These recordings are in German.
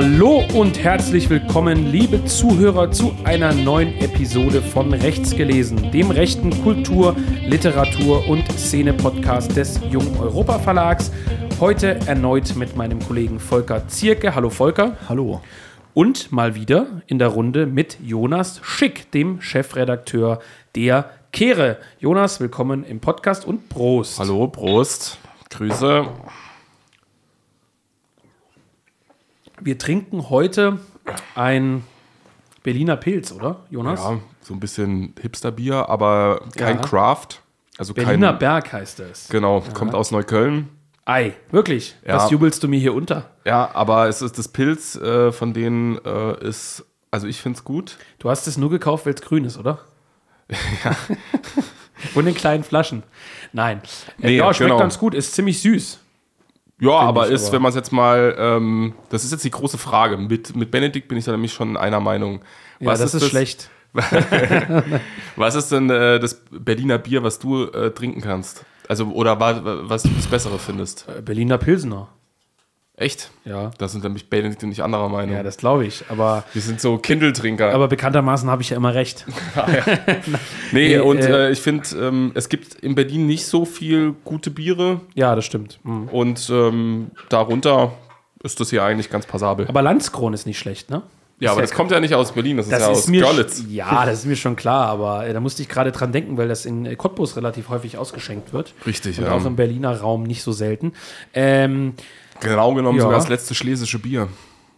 Hallo und herzlich willkommen, liebe Zuhörer, zu einer neuen Episode von Rechts gelesen, dem rechten Kultur-, Literatur- und Szene-Podcast des Jung Europa Verlags. Heute erneut mit meinem Kollegen Volker Zierke. Hallo Volker. Hallo. Und mal wieder in der Runde mit Jonas Schick, dem Chefredakteur der Kehre. Jonas, willkommen im Podcast und Prost. Hallo, Prost. Grüße. Wir trinken heute ein Berliner Pilz, oder, Jonas? Ja, so ein bisschen Hipsterbier, aber kein Ja. Craft. Also Berliner kein, Berg heißt es. Genau, kommt aus Neukölln. Ei, wirklich? Ja. Was jubelst du mir hier unter? Ja, aber es ist das Pilz, äh, von denen äh, ist, also ich finde es gut. Du hast es nur gekauft, weil es grün ist, oder? ja. Und in kleinen Flaschen. Nein. Nee, ja, schmeckt genau. ganz gut, ist ziemlich süß. Ja, aber ist, aber- wenn man es jetzt mal, ähm, das ist jetzt die große Frage. Mit, mit Benedikt bin ich da nämlich schon einer Meinung. Ja, das ist, schlecht. Was ist denn äh, das Berliner Bier, was du äh, trinken kannst? Also, oder wa, wa- was du das Bessere findest? Äh, Berliner Pilsener. Echt? Ja. Da sind nämlich Benedikt und ich anderer Meinung. Ja, das glaube ich. Aber, Wir sind so Kindeltrinker. aber bekanntermaßen habe ich ja immer recht. nee, nee, und äh, äh, ich finde, ähm, es gibt in Berlin nicht so viel gute Biere Ja, das stimmt. Mhm. und ähm, darunter ist das hier eigentlich ganz passabel. Aber Landskron ist nicht schlecht, ne? ja, aber das kommt ja nicht aus Berlin, das, Das ist ja ist aus mir Görlitz. ja, das ist mir schon klar, aber äh, da musste ich gerade dran denken, weil das in äh, Cottbus relativ häufig ausgeschenkt wird. Richtig, Und ja. auch im Berliner Raum nicht so selten. Ähm, Genau genommen Ja. sogar das letzte schlesische Bier.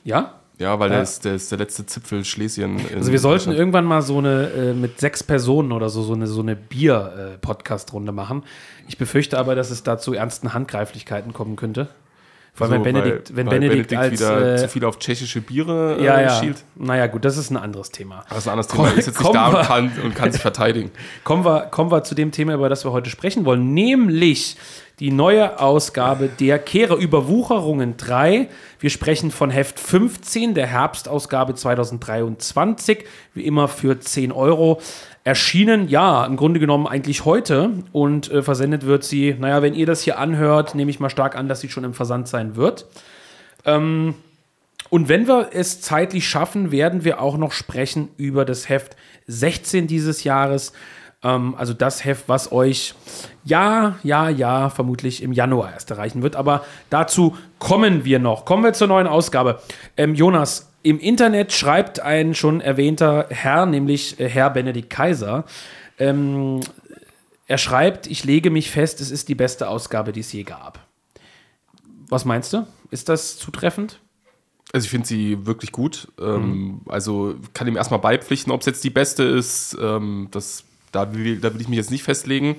ja, Ja, weil Ja. Der, ist, der ist der letzte Zipfel Schlesien. also wir sollten irgendwann mal so eine äh, mit sechs Personen oder so so eine so eine Bier-Podcast-Runde machen. Ich befürchte aber, dass es da zu ernsten Handgreiflichkeiten kommen könnte. Vor allem, So, wenn Benedikt, weil, wenn weil Benedikt, als wieder äh, zu viel auf tschechische Biere äh, ja, ja. schielt. Naja, gut, das ist ein anderes Thema. Das ist ein anderes Komm- Thema. Ist jetzt nicht da und kann, und kann sich verteidigen. Kommen wir, kommen wir zu dem Thema, über das wir heute sprechen wollen, nämlich die neue Ausgabe der Kehre Überwucherungen 3. Wir sprechen von Heft 15 der Herbstausgabe 2023, wie immer für 10 Euro. Erschienen, ja, im Grunde genommen eigentlich heute und äh, versendet wird sie, naja, wenn ihr das hier anhört, nehme ich mal stark an, dass sie schon im Versand sein wird. Und wenn wir es zeitlich schaffen, werden wir auch noch sprechen über das Heft 16 dieses Jahres. Ähm, also das Heft, was euch ja, ja, ja, vermutlich im Januar erst erreichen wird. Aber dazu kommen wir noch. Kommen wir zur neuen Ausgabe. Ähm, Jonas, im Internet schreibt ein schon erwähnter Herr, nämlich äh, Herr Benedikt Kaiser. Ähm, er schreibt, ich lege mich fest, es ist die beste Ausgabe, die es je gab. Was meinst du? Ist das zutreffend? Also ich finde sie wirklich gut. Mhm. Ähm, Also kann ihm erstmal beipflichten, ob es jetzt die beste ist. Ähm, das, da, will, da will ich mich jetzt nicht festlegen.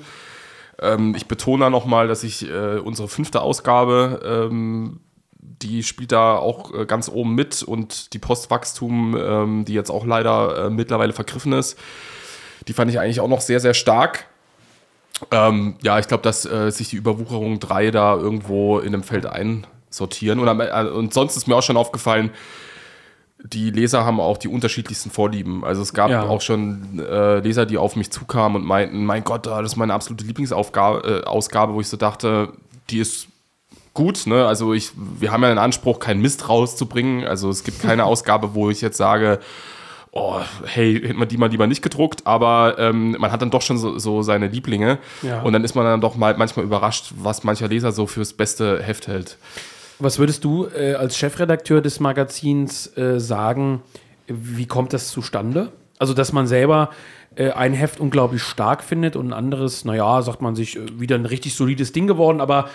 Ähm, ich betone nochmal, dass ich äh, unsere fünfte Ausgabe, die spielt da auch äh, ganz oben mit und die Postwachstum, ähm, die jetzt auch leider äh, mittlerweile vergriffen ist, die fand ich eigentlich auch noch sehr, sehr stark. Ähm, ja, ich glaube, dass äh, sich die Überwucherung 3 da irgendwo in dem Feld einsortieren. Und, äh, und sonst ist mir auch schon aufgefallen, die Leser haben auch die unterschiedlichsten Vorlieben. Also es gab Ja. auch schon äh, Leser, die auf mich zukamen und meinten, mein Gott, das ist meine absolute Lieblingsausgabe, äh, wo ich so dachte, die ist gut, ne? Also ich, wir haben ja den Anspruch, keinen Mist rauszubringen. Also es gibt keine Ausgabe, wo ich jetzt sage, oh, hey, hätte man die mal lieber nicht gedruckt, aber ähm, man hat dann doch schon so, so seine Lieblinge. Ja. Und dann ist man dann doch mal manchmal überrascht, was mancher Leser so fürs beste Heft hält. Was würdest du äh, als Chefredakteur des Magazins äh, sagen, wie kommt das zustande? Also, dass man selber äh, ein Heft unglaublich stark findet und ein anderes, naja, sagt man sich, äh, wieder ein richtig solides Ding geworden, aber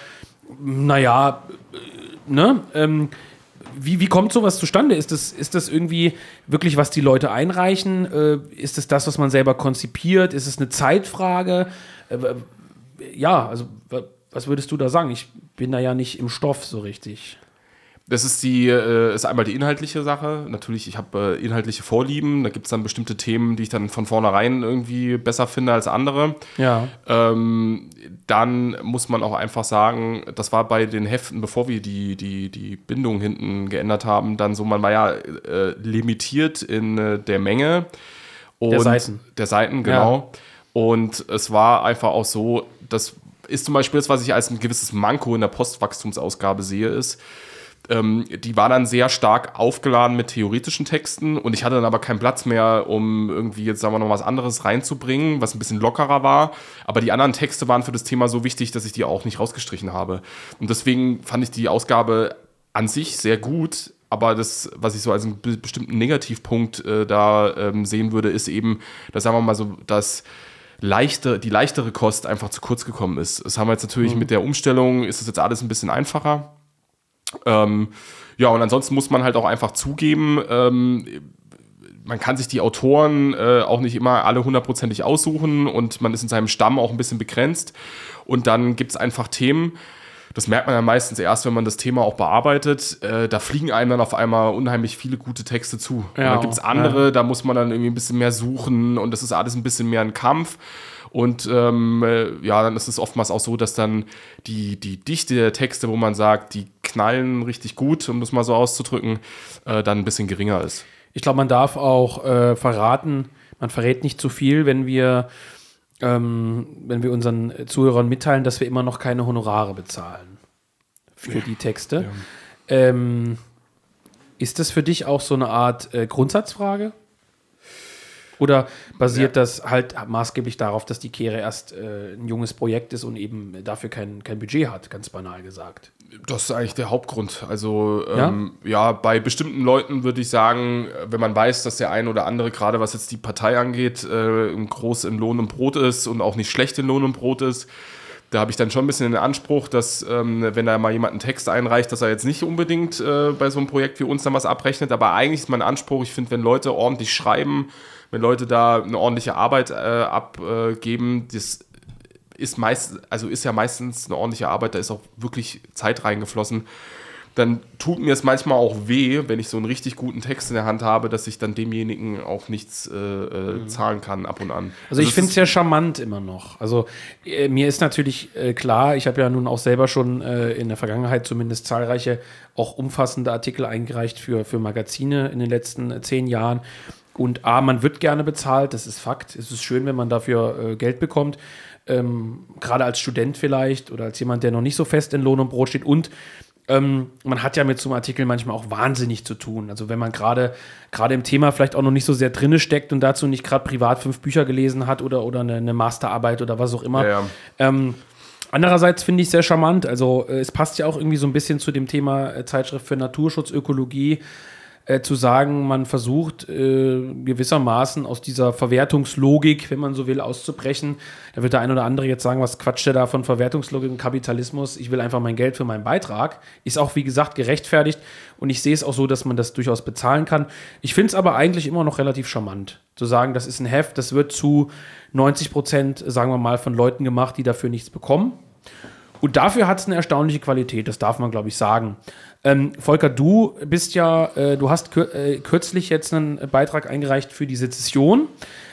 naja, äh, ne? Ähm, wie, wie kommt sowas zustande? Ist das, ist das irgendwie wirklich, was die Leute einreichen? Äh, ist es das, was man selber konzipiert? Ist es eine Zeitfrage? Äh, ja, also was würdest du da sagen? Ich bin da ja nicht im Stoff so richtig. Das ist die, äh, ist einmal die inhaltliche Sache. Natürlich, ich habe äh, inhaltliche Vorlieben. Da gibt es dann bestimmte Themen, die ich dann von vornherein irgendwie besser finde als andere. Ja. Ähm, dann muss man auch einfach sagen, das war bei den Heften, bevor wir die, die, die Bindung hinten geändert haben, dann so, man war ja äh, limitiert in äh, der Menge. Und Seiten. Der Seiten, genau. Und es war einfach auch so, das ist zum Beispiel das, was ich als ein gewisses Manko in der Postwachstumsausgabe sehe, ist, ähm, die war dann sehr stark aufgeladen mit theoretischen Texten und ich hatte dann aber keinen Platz mehr, um irgendwie jetzt sagen wir noch was anderes reinzubringen, was ein bisschen lockerer war. Aber die anderen Texte waren für das Thema so wichtig, dass ich die auch nicht rausgestrichen habe. Und deswegen fand ich die Ausgabe an sich sehr gut. Aber das, was ich so als einen bestimmten Negativpunkt äh, da ähm, sehen würde, ist eben, dass sagen wir mal so, dass leichte, die leichtere Kost einfach zu kurz gekommen ist. Das haben wir jetzt natürlich mhm. mit der Umstellung, ist es jetzt alles ein bisschen einfacher. Ähm, ja, und ansonsten muss man halt auch einfach zugeben, ähm, man kann sich die Autoren äh, auch nicht immer alle hundertprozentig aussuchen und man ist in seinem Stamm auch ein bisschen begrenzt. Und dann gibt es einfach Themen, das merkt man ja meistens erst, wenn man das Thema auch bearbeitet. Äh, da fliegen einem dann auf einmal unheimlich viele gute Texte zu. Ja, und da gibt es andere, ja. da muss man dann irgendwie ein bisschen mehr suchen und das ist alles ein bisschen mehr ein Kampf. Und ähm, äh, ja, dann ist es oftmals auch so, dass dann die, die Dichte der Texte, wo man sagt, die knallen richtig gut, um das mal so auszudrücken, äh, dann ein bisschen geringer ist. Ich glaube, man darf auch äh, verraten, man verrät nicht zu viel, wenn wir, ähm, wenn wir unseren Zuhörern mitteilen, dass wir immer noch keine Honorare bezahlen für die Texte. Ja. Ähm, ist das für dich auch so eine Art äh, Grundsatzfrage? Oder basiert ja. das halt maßgeblich darauf, dass die Kehre erst äh, ein junges Projekt ist und eben dafür kein, kein Budget hat, ganz banal gesagt? Das ist eigentlich der Hauptgrund. Also ähm, ja? ja? bei bestimmten Leuten würde ich sagen, wenn man weiß, dass der eine oder andere, gerade was jetzt die Partei angeht, äh, groß in Lohn und Brot ist und auch nicht schlecht in Lohn und Brot ist, da habe ich dann schon ein bisschen den Anspruch, dass ähm, wenn da mal jemand einen Text einreicht, dass er jetzt nicht unbedingt äh, bei so einem Projekt wie uns dann was abrechnet. Aber eigentlich ist mein Anspruch, ich finde, wenn Leute ordentlich schreiben, wenn Leute da eine ordentliche Arbeit äh, abgeben, das ist meist, also ist ja meistens eine ordentliche Arbeit, da ist auch wirklich Zeit reingeflossen. Dann tut mir es manchmal auch weh, wenn ich so einen richtig guten Text in der Hand habe, dass ich dann demjenigen auch nichts äh, äh mhm. zahlen kann ab und an. Also, also ich finde es ja charmant immer noch. Also äh, mir ist natürlich äh, klar, ich habe ja nun auch selber schon äh, in der Vergangenheit zumindest zahlreiche auch umfassende Artikel eingereicht für, für Magazine in den letzten äh, zehn Jahren. Und A, man wird gerne bezahlt, das ist Fakt. Es ist schön, wenn man dafür äh, Geld bekommt. Ähm, Gerade als Student vielleicht oder als jemand, der noch nicht so fest in Lohn und Brot steht. Und ähm, man hat ja mit so einem Artikel manchmal auch wahnsinnig zu tun. Also wenn man gerade gerade im Thema vielleicht auch noch nicht so sehr drinne steckt und dazu nicht gerade privat fünf Bücher gelesen hat oder, oder eine, eine Masterarbeit oder was auch immer. Ja, ja. Ähm, Andererseits finde ich es sehr charmant. Also äh, es passt ja auch irgendwie so ein bisschen zu dem Thema äh, Zeitschrift für Naturschutz, Ökologie äh, zu sagen, man versucht äh, gewissermaßen aus dieser Verwertungslogik, wenn man so will, auszubrechen. Da wird der ein oder andere jetzt sagen, was quatscht der da von Verwertungslogik und Kapitalismus? Ich will einfach mein Geld für meinen Beitrag. Ist auch, wie gesagt, gerechtfertigt und ich sehe es auch so, dass man das durchaus bezahlen kann. Ich finde es aber eigentlich immer noch relativ charmant, zu sagen, das ist ein Heft, das wird zu 90 Prozent, sagen wir mal, von Leuten gemacht, die dafür nichts bekommen. Und dafür hat es eine erstaunliche Qualität, das darf man, glaube ich, sagen. Ähm, Volker, du bist ja, äh, du hast kür äh, kürzlich jetzt einen Beitrag eingereicht für die Sezession.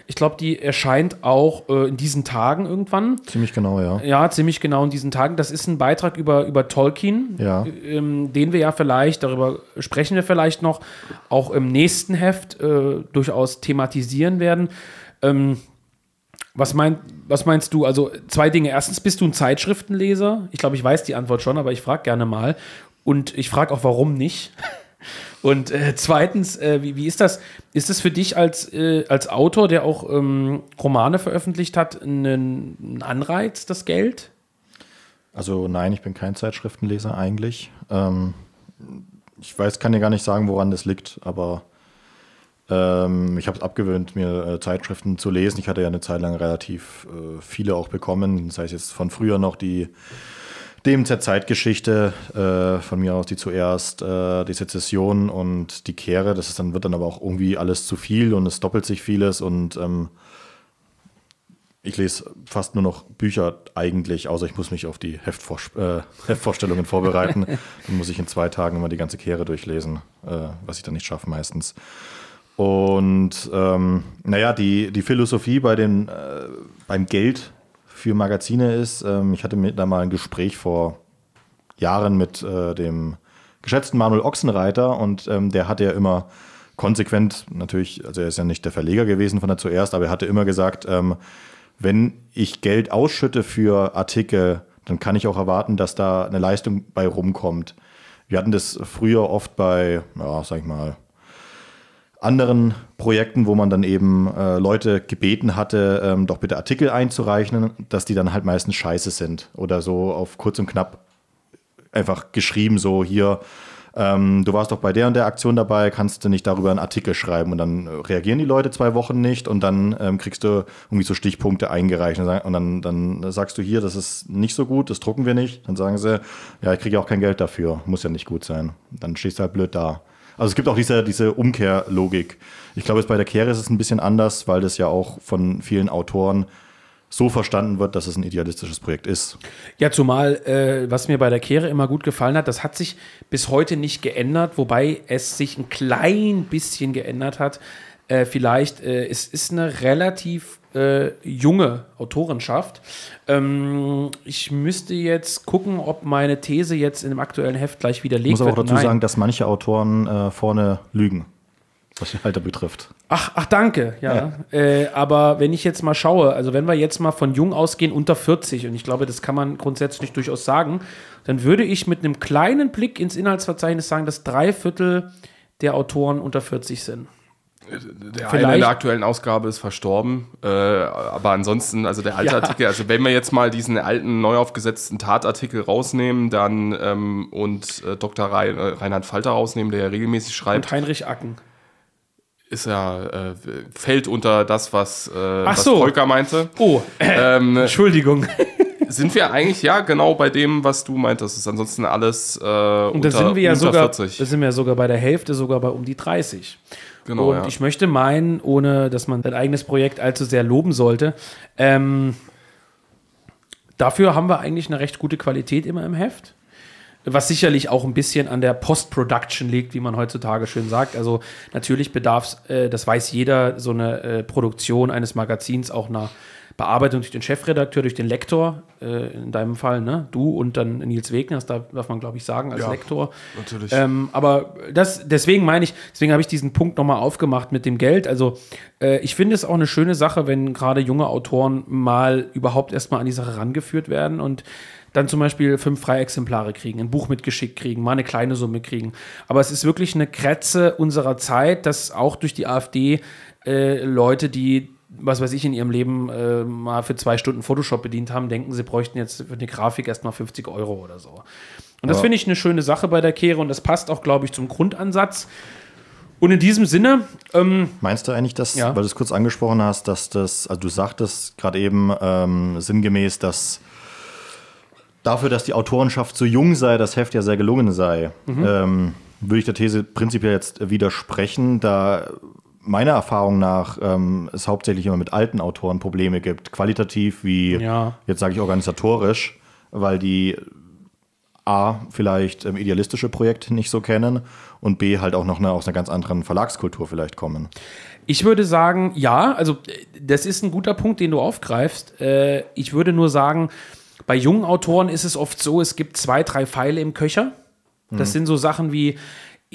Ich glaube, die erscheint auch äh, in diesen Tagen irgendwann. Ziemlich genau, ja. Ja, ziemlich genau in diesen Tagen. Das ist ein Beitrag über, über Tolkien, ja. ähm, den wir ja vielleicht, darüber sprechen wir vielleicht noch, auch im nächsten Heft äh, durchaus thematisieren werden. Ähm, was, mein, was meinst du? Also zwei Dinge. Erstens, bist du ein Zeitschriftenleser? Ich glaube, ich weiß die Antwort schon, aber ich frage gerne mal. Und ich frage auch, warum nicht? Und äh, zweitens, äh, wie, wie ist das? Ist es für dich als, äh, als Autor, der auch ähm, Romane veröffentlicht hat, ein, Anreiz, das Geld? Also nein, ich bin kein Zeitschriftenleser eigentlich. Ähm, ich weiß, kann dir gar nicht sagen, woran das liegt, aber ähm, ich habe es abgewöhnt, mir äh, Zeitschriften zu lesen. Ich hatte ja eine Zeit lang relativ äh, viele auch bekommen, das heißt jetzt von früher noch die DMZ Zeitgeschichte, äh, von mir aus die zuerst, äh, die Sezession und die Kehre. Das ist dann, wird dann aber auch irgendwie alles zu viel und es doppelt sich vieles und ähm, ich lese fast nur noch Bücher eigentlich, außer ich muss mich auf die Heftvor äh, Heftvorstellungen vorbereiten. dann muss ich in zwei Tagen immer die ganze Kehre durchlesen, äh, was ich dann nicht schaffe meistens. Und ähm, naja, die, die Philosophie bei den, äh, beim Geld für Magazine ist, ähm, ich hatte da mal ein Gespräch vor Jahren mit äh, dem geschätzten Manuel Ochsenreiter und ähm, der hat ja immer konsequent, natürlich, also er ist ja nicht der Verleger gewesen von der zuerst, aber er hatte immer gesagt, ähm, wenn ich Geld ausschütte für Artikel, dann kann ich auch erwarten, dass da eine Leistung bei rumkommt. Wir hatten das früher oft bei, ja, sag ich mal, anderen Projekten, wo man dann eben äh, Leute gebeten hatte, ähm, doch bitte Artikel einzureichen, dass die dann halt meistens scheiße sind oder so auf kurz und knapp einfach geschrieben, so hier, ähm, du warst doch bei der und der Aktion dabei, kannst du nicht darüber einen Artikel schreiben und dann reagieren die Leute zwei Wochen nicht und dann ähm, kriegst du irgendwie so Stichpunkte eingereicht und dann, dann sagst du hier, das ist nicht so gut, das drucken wir nicht. Dann sagen sie, ja, ich kriege auch kein Geld dafür, muss ja nicht gut sein. Dann stehst du halt blöd da. Also es gibt auch diese, diese Umkehrlogik. Ich glaube, bei der Kehre ist es ein bisschen anders, weil das ja auch von vielen Autoren so verstanden wird, dass es ein idealistisches Projekt ist. Ja, zumal, äh, was mir bei der Kehre immer gut gefallen hat, das hat sich bis heute nicht geändert, wobei es sich ein klein bisschen geändert hat. Äh, vielleicht, äh, es ist eine relativ äh, junge Autorenschaft. Ähm, ich müsste jetzt gucken, ob meine These jetzt in dem aktuellen Heft gleich widerlegt wird. Ich muss aber dazu Nein. sagen, dass manche Autoren äh, vorne lügen was die Alter betrifft. Ach, ach danke, ja. ja. Äh, aber wenn ich jetzt mal schaue, also wenn wir jetzt mal von jung ausgehen, unter 40, und ich glaube, das kann man grundsätzlich durchaus sagen, dann würde ich mit einem kleinen Blick ins Inhaltsverzeichnis sagen, dass drei Viertel der Autoren unter 40 sind. Der Vielleicht. eine in der aktuellen Ausgabe ist verstorben, äh, aber ansonsten, also der alte ja. Artikel, also wenn wir jetzt mal diesen alten, neu aufgesetzten Tatartikel rausnehmen, dann ähm, und äh, Dr. Reinhard Falter rausnehmen, der ja regelmäßig schreibt. Und Heinrich Acken ist ja, äh, fällt unter das, was, äh, was so. Volker meinte. Oh, äh, ähm, Entschuldigung. Sind wir eigentlich ja genau bei dem, was du meintest? Ist ansonsten alles äh, Und da sind wir ja sogar, 40. Da sind wir ja sogar bei der Hälfte, sogar bei um die 30. Genau, Und ja. ich möchte meinen, ohne dass man sein eigenes Projekt allzu sehr loben sollte, ähm, dafür haben wir eigentlich eine recht gute Qualität immer im Heft was sicherlich auch ein bisschen an der Post-Production liegt, wie man heutzutage schön sagt. Also natürlich bedarf es, äh, das weiß jeder, so eine äh, Produktion eines Magazins auch einer Bearbeitung durch den Chefredakteur, durch den Lektor, äh, in deinem Fall, ne? Du und dann Nils Wegner, das darf man, glaube ich, sagen, als ja, Lektor. Natürlich. Ähm, aber das, deswegen meine ich, deswegen habe ich diesen Punkt nochmal aufgemacht mit dem Geld. Also äh, ich finde es auch eine schöne Sache, wenn gerade junge Autoren mal überhaupt erstmal an die Sache rangeführt werden und dann zum Beispiel fünf Freiexemplare kriegen, ein Buch mitgeschickt kriegen, mal eine kleine Summe kriegen. Aber es ist wirklich eine Kretze unserer Zeit, dass auch durch die AfD äh, Leute, die was weiß ich, in ihrem Leben äh, mal für zwei Stunden Photoshop bedient haben, denken, sie bräuchten jetzt für eine Grafik erstmal 50 Euro oder so. Und das finde ich eine schöne Sache bei der Kehre und das passt auch, glaube ich, zum Grundansatz. Und in diesem Sinne. Ähm, Meinst du eigentlich, dass, ja. weil du es kurz angesprochen hast, dass das, also du sagtest gerade eben ähm, sinngemäß, dass dafür, dass die Autorenschaft so jung sei, das Heft ja sehr gelungen sei, mhm. ähm, würde ich der These prinzipiell jetzt widersprechen, da meiner Erfahrung nach ähm, es hauptsächlich immer mit alten Autoren Probleme gibt, qualitativ wie, ja. jetzt sage ich organisatorisch, weil die A, vielleicht ähm, idealistische Projekte nicht so kennen und B, halt auch noch eine, aus einer ganz anderen Verlagskultur vielleicht kommen. Ich würde sagen, ja, also das ist ein guter Punkt, den du aufgreifst. Äh, ich würde nur sagen, bei jungen Autoren ist es oft so, es gibt zwei, drei Pfeile im Köcher. Das mhm. sind so Sachen wie,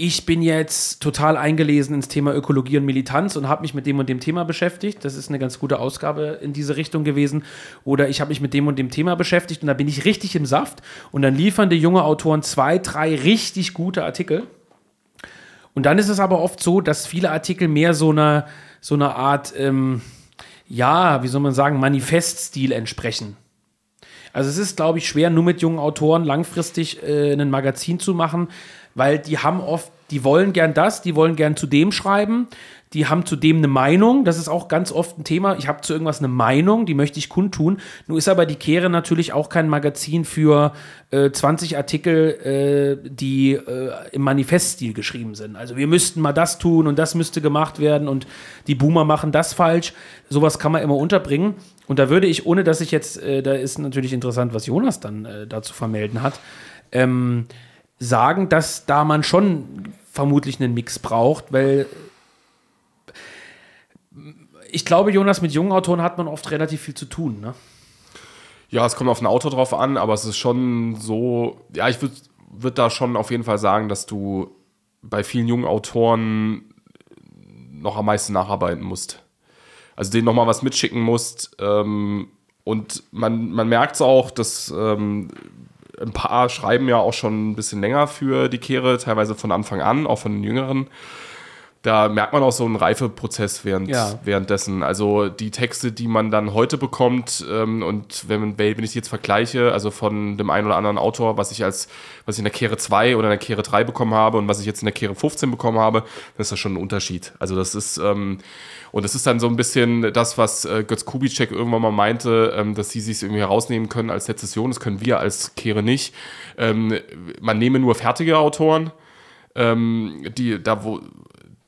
ich bin jetzt total eingelesen ins Thema Ökologie und Militanz und habe mich mit dem und dem Thema beschäftigt. Das ist eine ganz gute Ausgabe in diese Richtung gewesen. Oder ich habe mich mit dem und dem Thema beschäftigt und da bin ich richtig im Saft. Und dann liefern die junge Autoren zwei, drei richtig gute Artikel. Und dann ist es aber oft so, dass viele Artikel mehr so einer so eine Art, ähm, ja, wie soll man sagen, Manifeststil entsprechen. Also es ist, glaube ich, schwer, nur mit jungen Autoren langfristig äh, ein Magazin zu machen, weil die haben oft, die wollen gern das, die wollen gern zu dem schreiben, die haben zu dem eine Meinung, das ist auch ganz oft ein Thema, ich habe zu irgendwas eine Meinung, die möchte ich kundtun. Nun ist aber die Kehre natürlich auch kein Magazin für äh, 20 Artikel, äh, die äh, im Manifeststil geschrieben sind. Also wir müssten mal das tun und das müsste gemacht werden und die Boomer machen das falsch. Sowas kann man immer unterbringen. Und da würde ich, ohne dass ich jetzt, äh, da ist natürlich interessant, was Jonas dann äh, dazu vermelden hat, ähm, sagen, dass da man schon vermutlich einen Mix braucht, weil ich glaube, Jonas, mit jungen Autoren hat man oft relativ viel zu tun, ne? Ja, es kommt auf ein Auto drauf an, aber es ist schon so, ja, ich würde würd da schon auf jeden Fall sagen, dass du bei vielen jungen Autoren noch am meisten nacharbeiten musst also denen nochmal was mitschicken musst. Ähm, und man, man merkt es auch, dass ähm, ein paar schreiben ja auch schon ein bisschen länger für die Kehre, teilweise von Anfang an, auch von den Jüngeren da merkt man auch so einen Reifeprozess während, Ja. währenddessen. Also die Texte, die man dann heute bekommt ähm, und wenn, wenn ich jetzt vergleiche, also von dem einen oder anderen Autor, was ich als, was ich in der Kehre 2 oder in der Kehre 3 bekommen habe und was ich jetzt in der Kehre 15 bekommen habe, dann ist das schon ein Unterschied. Also das ist, ähm, und das ist dann so ein bisschen das, was äh, Götz Kubitschek irgendwann mal meinte, ähm, dass sie sich irgendwie herausnehmen können als Sezession, das können wir als Kehre nicht. Ähm, man nehme nur fertige Autoren, ähm, die da wo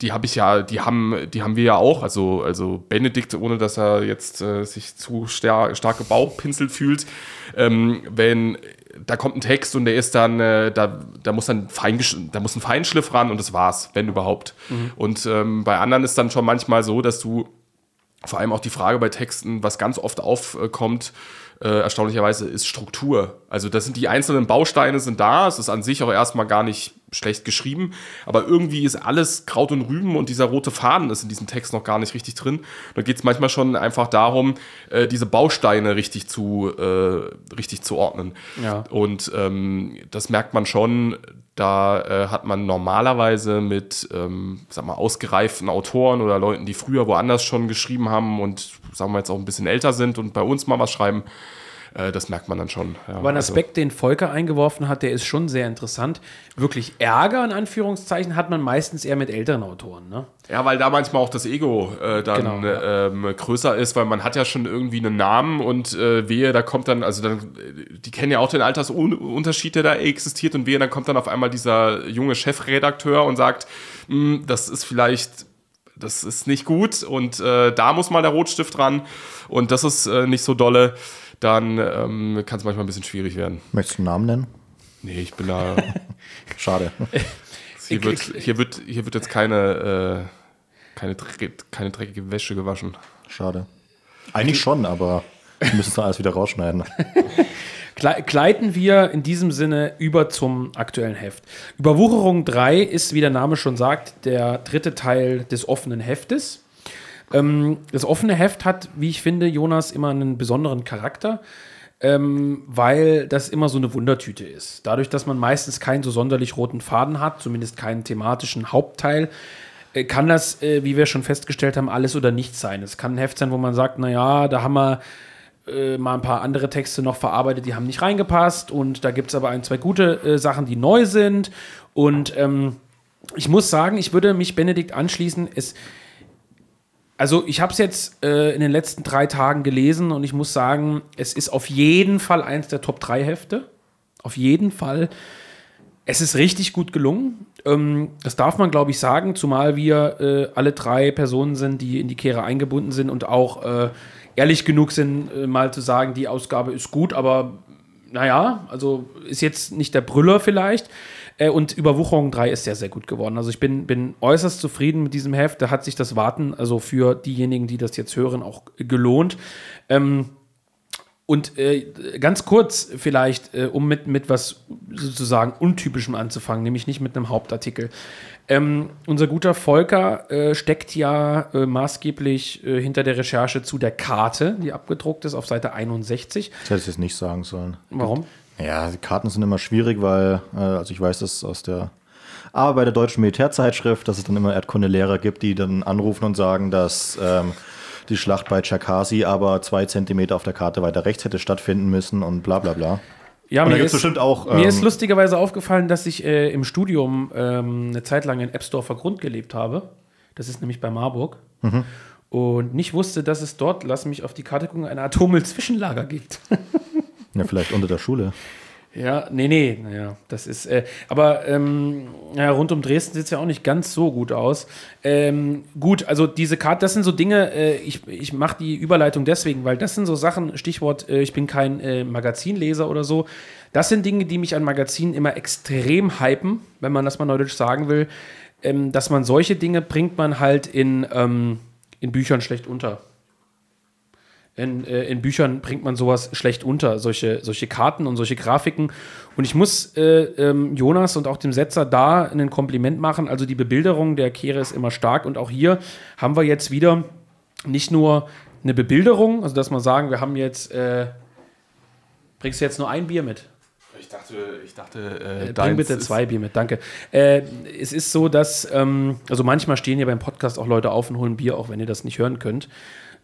die habe ich ja, die haben, die haben wir ja auch. Also, also Benedikt, ohne dass er jetzt äh, sich zu star stark gebauchpinselt fühlt, ähm, wenn da kommt ein Text und der ist dann, äh, da, da muss dann Feingesch da muss ein Feinschliff ran und das war's, wenn überhaupt. Und ähm, bei anderen ist dann schon manchmal so, dass du vor allem auch die Frage bei Texten, was ganz oft aufkommt, äh, erstaunlicherweise, ist Struktur. Also das sind die einzelnen Bausteine sind da, es ist an sich auch erstmal gar nicht schlecht geschrieben, aber irgendwie ist alles Kraut und Rüben und dieser rote Faden ist in diesem Text noch gar nicht richtig drin. Da geht es manchmal schon einfach darum, äh, diese Bausteine richtig zu, äh, richtig zu ordnen. Ja. Und ähm, das merkt man schon, da äh, hat man normalerweise mit, ähm, sag mal, ausgereiften Autoren oder Leuten, die früher woanders schon geschrieben haben und, sagen wir jetzt auch ein bisschen älter sind und bei uns mal was schreiben, äh, das merkt man dann schon. Ja, Aber ein also- Aspekt, den Volker eingeworfen hat, der ist schon sehr interessant. Wirklich Ärger, in Anführungszeichen, hat man meistens eher mit älteren Autoren. Ne? Ja, weil da manchmal auch das Ego äh, dann Genau, äh, ähm, größer ist, weil man hat ja schon irgendwie einen Namen und äh, wehe, da kommt dann, also dann, die kennen ja auch den Altersunterschied, der da existiert und wehe, dann kommt dann auf einmal dieser junge Chefredakteur und sagt, "Hm, das ist vielleicht, das ist nicht gut und äh, da muss mal der Rotstift ran und das ist äh, nicht so dolle, dann ähm, kann es manchmal ein bisschen schwierig werden. Möchtest du einen Namen nennen? Nee, ich bin da, Schade. hier wird, hier wird, hier wird jetzt keine, äh, keine, keine dreckige Wäsche gewaschen. Schade. Eigentlich schon, aber wir müssen es dann alles wieder rausschneiden. Gle- Gleiten wir in diesem Sinne über zum aktuellen Heft. Überwucherung 3 ist, wie der Name schon sagt, der dritte Teil des offenen Heftes. Ähm, das offene Heft hat, wie ich finde, Jonas immer einen besonderen Charakter, ähm, weil das immer so eine Wundertüte ist. Dadurch, dass man meistens keinen so sonderlich roten Faden hat, zumindest keinen thematischen Hauptteil, äh, kann das, äh, wie wir schon festgestellt haben, alles oder nichts sein. Es kann ein Heft sein, wo man sagt, naja, da haben wir äh, mal ein paar andere Texte noch verarbeitet, die haben nicht reingepasst und da gibt es aber ein, zwei gute äh, Sachen, die neu sind und ähm, ich muss sagen, ich würde mich Benedikt anschließen, es also ich habe es jetzt äh, in den letzten drei Tagen gelesen und ich muss sagen, es ist auf jeden Fall eins der Top 3 Hefte. Auf jeden Fall. Es ist richtig gut gelungen. Ähm, das darf man, glaube ich, sagen, zumal wir äh, alle drei Personen sind, die in die Kehre eingebunden sind und auch äh, ehrlich genug sind, äh, mal zu sagen, die Ausgabe ist gut, aber naja, also ist jetzt nicht der Brüller vielleicht. Äh, und Überwucherung 3 ist sehr, sehr gut geworden. Also ich bin, bin äußerst zufrieden mit diesem Heft. Da hat sich das Warten, also für diejenigen, die das jetzt hören, auch gelohnt. Ähm, und äh, ganz kurz vielleicht, äh, um mit, mit was sozusagen Untypischem anzufangen, nämlich nicht mit einem Hauptartikel. Ähm, unser guter Volker äh, steckt ja äh, maßgeblich äh, hinter der Recherche zu der Karte, die abgedruckt ist auf Seite 61. Das hätte ich jetzt nicht sagen sollen. Warum? Ja, die Karten sind immer schwierig, weil, äh, also ich weiß das aus der Arbeit bei der deutschen Militärzeitschrift, dass es dann immer Erdkundelehrer gibt, die dann anrufen und sagen, dass ähm, die Schlacht bei Cherkasy aber zwei Zentimeter auf der Karte weiter rechts hätte stattfinden müssen und bla bla bla. Ja, mir ist, bestimmt auch, mir ähm, ist lustigerweise aufgefallen, dass ich äh, im Studium ähm, eine Zeit lang in Ebsdorfer Grund gelebt habe. Das ist nämlich bei Marburg. Mhm. Und nicht wusste, dass es dort, lass mich auf die Karte gucken, ein Atommüll-Zwischenlager gibt. Ja, vielleicht unter der Schule. Ja, nee, nee, naja, das ist, äh, aber ähm, ja, rund um Dresden sieht es ja auch nicht ganz so gut aus. Ähm, gut, also diese Karte, das sind so Dinge, äh, ich, ich mache die Überleitung deswegen, weil das sind so Sachen, Stichwort, äh, ich bin kein äh, Magazinleser oder so, das sind Dinge, die mich an Magazinen immer extrem hypen, wenn man das mal neudeutsch sagen will, ähm, dass man solche Dinge bringt man halt in, ähm, in Büchern schlecht unter. In, äh, in Büchern bringt man sowas schlecht unter, solche, solche Karten und solche Grafiken. Und ich muss äh, ähm, Jonas und auch dem Setzer da ein Kompliment machen. Also die Bebilderung der Kehre ist immer stark. Und auch hier haben wir jetzt wieder nicht nur eine Bebilderung, also dass man sagen, wir haben jetzt, äh, bringst du jetzt nur ein Bier mit? Ich dachte, ich dachte, Äh, äh, Bring bitte zwei Bier mit, danke. Äh, es ist so, dass, ähm, also manchmal stehen ja beim Podcast auch Leute auf und holen Bier, auch wenn ihr das nicht hören könnt.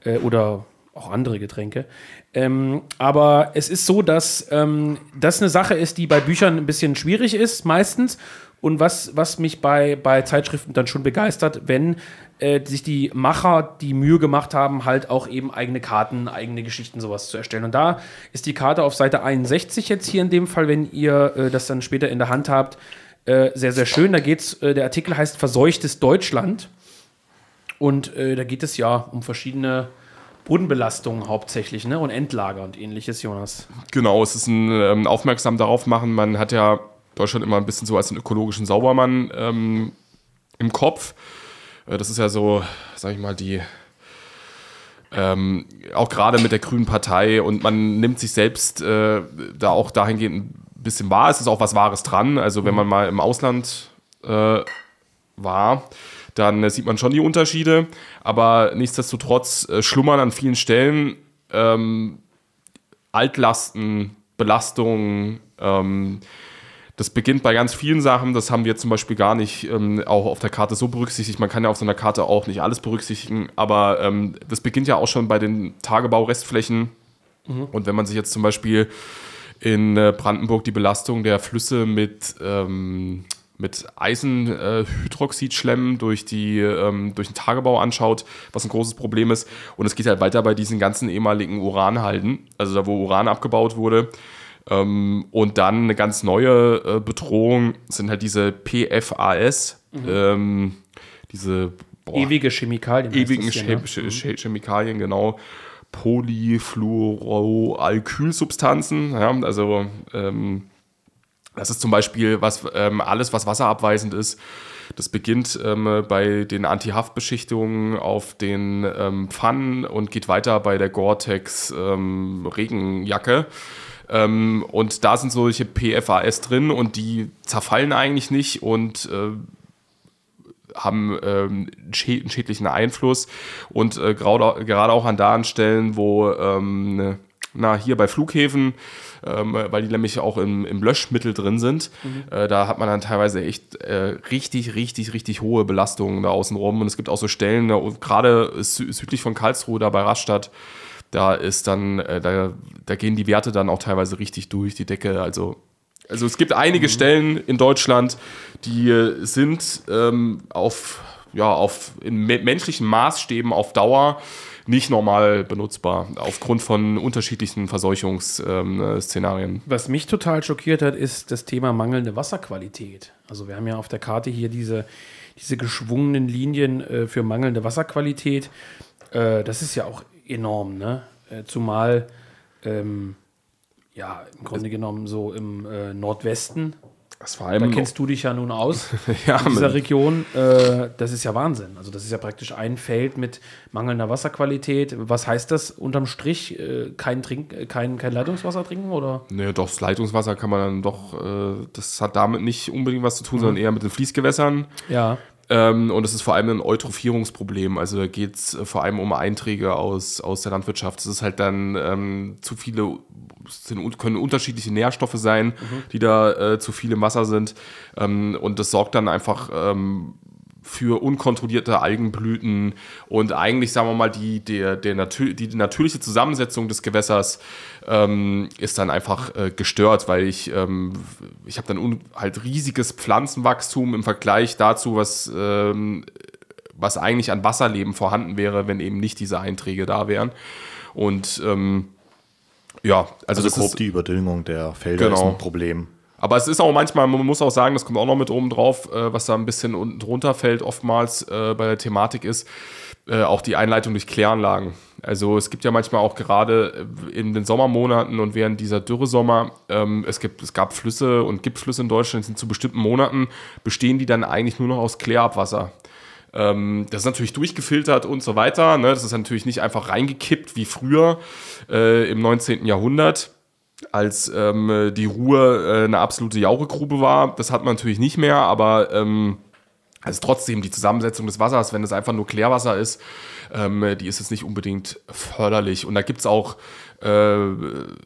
Äh, oder auch andere Getränke. Ähm, aber es ist so, dass ähm, das eine Sache ist, die bei Büchern ein bisschen schwierig ist, meistens. Und was, was mich bei, bei Zeitschriften dann schon begeistert, wenn äh, sich die Macher die Mühe gemacht haben, halt auch eben eigene Karten, eigene Geschichten, sowas zu erstellen. Und da ist die Karte auf Seite 61 jetzt hier in dem Fall, wenn ihr äh, das dann später in der Hand habt, äh, sehr, sehr schön. Da geht's, äh, der Artikel heißt Verseuchtes Deutschland. Und äh, da geht es ja um verschiedene Bodenbelastungen hauptsächlich, ne? Und Endlager und ähnliches, Jonas. Genau, es ist ein ähm, Aufmerksam darauf machen. Man hat ja Deutschland immer ein bisschen so als einen ökologischen Saubermann ähm, im Kopf. Äh, das ist ja so, sag ich mal, die ähm, auch gerade mit der Grünen Partei und man nimmt sich selbst äh, da auch dahingehend ein bisschen wahr. Es ist auch was Wahres dran. Also wenn man mal im Ausland äh, war, dann äh, sieht man schon die Unterschiede. Aber nichtsdestotrotz äh, schlummern an vielen Stellen ähm, Altlasten, Belastungen. Ähm, das beginnt bei ganz vielen Sachen. Das haben wir zum Beispiel gar nicht ähm, auch auf der Karte so berücksichtigt. Man kann ja auf so einer Karte auch nicht alles berücksichtigen. Aber ähm, das beginnt ja auch schon bei den Tagebaurestflächen. Und wenn man sich jetzt zum Beispiel in äh, Brandenburg die Belastung der Flüsse mit, ähm, mit Eisenhydroxidschlemmen durch, die, ähm, durch den Tagebau anschaut, was ein großes Problem ist. Und es geht halt weiter bei diesen ganzen ehemaligen Uranhalden, also da, wo Uran abgebaut wurde. Ähm, und dann eine ganz neue äh, Bedrohung sind halt diese PFAS, ähm, diese boah, Ewige Chemikalien. ewigen das hier, ne? Chem Chem Chemikalien, genau. Polyfluoroalkylsubstanzen. Ja, also ähm, das ist zum Beispiel was, ähm, alles, was wasserabweisend ist. Das beginnt ähm, bei den Anti-Haftbeschichtungen auf den ähm, Pfannen und geht weiter bei der Gore-Tex ähm. Ähm, und da sind solche PFAS drin und die zerfallen eigentlich nicht und äh, haben ähm, einen schä- einen schädlichen Einfluss und äh, gerade auch an da an Stellen, wo ähm, na hier bei Flughäfen, ähm, weil die nämlich auch im, im Löschmittel drin sind, äh, da hat man dann teilweise echt äh, richtig, richtig, richtig hohe Belastungen da außen rum. Und es gibt auch so Stellen, gerade sü südlich von Karlsruhe, da bei Rastatt, da ist dann, äh, da, da gehen die Werte dann auch teilweise richtig durch die Decke, also also es gibt einige Stellen in Deutschland, die äh, sind ähm, auf, ja, auf in me menschlichen Maßstäben auf Dauer nicht normal benutzbar, aufgrund von unterschiedlichen Verseuchungsszenarien. Was mich total schockiert hat, ist das Thema mangelnde Wasserqualität. Also wir haben ja auf der Karte hier diese, diese geschwungenen Linien äh, für mangelnde Wasserqualität. Äh, das ist ja auch enorm, ne? Äh, zumal, ähm, ja, im Grunde genommen so im äh, Nordwesten, da kennst du dich ja nun aus Ja, in dieser Region. Äh, das ist ja Wahnsinn. Also das ist ja praktisch ein Feld mit mangelnder Wasserqualität. Was heißt das unterm Strich? Äh, kein, Trink, äh, kein, kein Leitungswasser trinken oder? Ne, doch, das Leitungswasser kann man dann doch, äh, das hat damit nicht unbedingt was zu tun, sondern eher mit den Fließgewässern. Ja. Ähm, und es ist vor allem ein Eutrophierungsproblem. Also da geht es vor allem um Einträge aus, aus der Landwirtschaft. Es ist halt dann ähm, zu viele, es sind, können unterschiedliche Nährstoffe sein, die da äh, zu viel im Wasser sind. Ähm, und das sorgt dann einfach ähm, für unkontrollierte Algenblüten und eigentlich, sagen wir mal, die, der, der natür die natürliche Zusammensetzung des Gewässers ähm, ist dann einfach äh, gestört, weil ich, ähm, ich habe dann halt riesiges Pflanzenwachstum im Vergleich dazu, was, ähm, was eigentlich an Wasserleben vorhanden wäre, wenn eben nicht diese Einträge da wären. Und ähm, ja, also, Also das grob ist, die Überdüngung der Felder Genau. ist ein Problem. Aber es ist auch manchmal, man muss auch sagen, das kommt auch noch mit oben drauf, äh, was da ein bisschen unten drunter fällt, oftmals äh, bei der Thematik ist, äh, auch die Einleitung durch Kläranlagen. Also es gibt ja manchmal auch gerade äh, in den Sommermonaten und während dieser Dürresommer, ähm, es, gibt, es gab Flüsse und gibt Flüsse in Deutschland, die sind zu bestimmten Monaten, bestehen die dann eigentlich nur noch aus Klärabwasser. Ähm, das ist natürlich durchgefiltert und so weiter. Ne? Das ist natürlich nicht einfach reingekippt wie früher äh, im 19. Jahrhundert als ähm, die Ruhr äh, eine absolute Jauregrube war. Das hat man natürlich nicht mehr, aber ähm, Also trotzdem die Zusammensetzung des Wassers, wenn es einfach nur Klärwasser ist, ähm, die ist jetzt nicht unbedingt förderlich. Und da gibt es auch äh,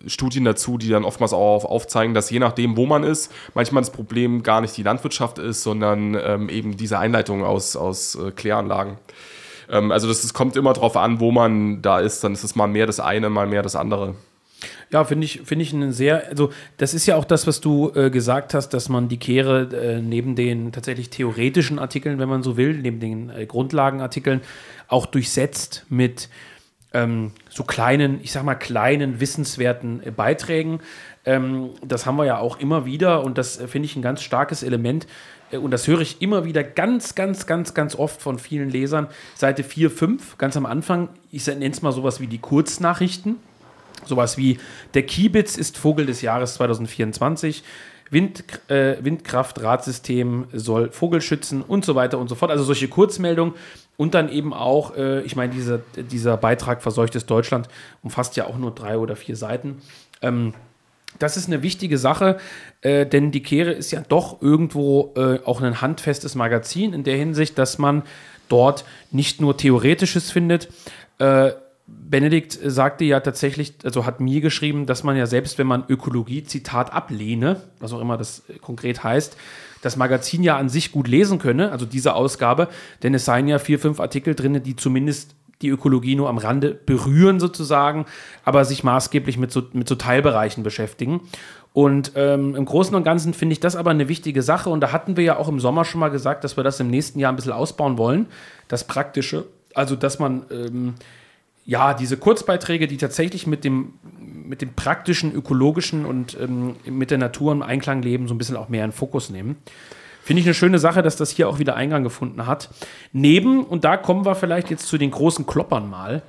Studien dazu, die dann oftmals auch aufzeigen, dass je nachdem, wo man ist, manchmal das Problem gar nicht die Landwirtschaft ist, sondern ähm, eben diese Einleitung aus, aus äh, Kläranlagen. Ähm, also das, das kommt immer darauf an, wo man da ist, dann ist es mal mehr das eine, mal mehr das andere. Ja, finde ich, finde ich einen sehr, also das ist ja auch das, was du äh, gesagt hast, dass man die Kehre äh, neben den tatsächlich theoretischen Artikeln, wenn man so will, neben den äh, Grundlagenartikeln, auch durchsetzt mit ähm, so kleinen, ich sag mal, kleinen, wissenswerten äh, Beiträgen. Ähm, das haben wir ja auch immer wieder und das äh, finde ich ein ganz starkes Element. Äh, und das höre ich immer wieder ganz, ganz, ganz, ganz oft von vielen Lesern. Seite 4, 5, ganz am Anfang, ich nenne es mal sowas wie die Kurznachrichten Sowas wie der Kiebitz ist Vogel des Jahres 2024. Wind, äh, Windkraft-Radsystem soll Vogel schützen und so weiter und so fort. Also solche Kurzmeldungen und dann eben auch, äh, ich meine, dieser, dieser Beitrag Verseuchtes Deutschland umfasst ja auch nur drei oder vier Seiten. Ähm, das ist eine wichtige Sache, äh, denn die Kehre ist ja doch irgendwo äh, auch ein handfestes Magazin in der Hinsicht, dass man dort nicht nur Theoretisches findet, äh, Benedikt sagte ja tatsächlich, also hat mir geschrieben, dass man ja selbst, wenn man Ökologie, Zitat, ablehne, was auch immer das konkret heißt, das Magazin ja an sich gut lesen könne, also diese Ausgabe, denn es seien ja vier, fünf Artikel drin, die zumindest die Ökologie nur am Rande berühren sozusagen, aber sich maßgeblich mit so, mit so Teilbereichen beschäftigen. Und ähm, im Großen und Ganzen finde ich das aber eine wichtige Sache. Und da hatten wir ja auch im Sommer schon mal gesagt, dass wir das im nächsten Jahr ein bisschen ausbauen wollen. Das Praktische, also dass man ähm, ja, diese Kurzbeiträge, die tatsächlich mit dem, mit dem praktischen, ökologischen und ähm, mit der Natur im Einklang leben, so ein bisschen auch mehr in Fokus nehmen. Finde ich eine schöne Sache, dass das hier auch wieder Eingang gefunden hat. Neben, und da kommen wir vielleicht jetzt zu den großen Kloppern mal,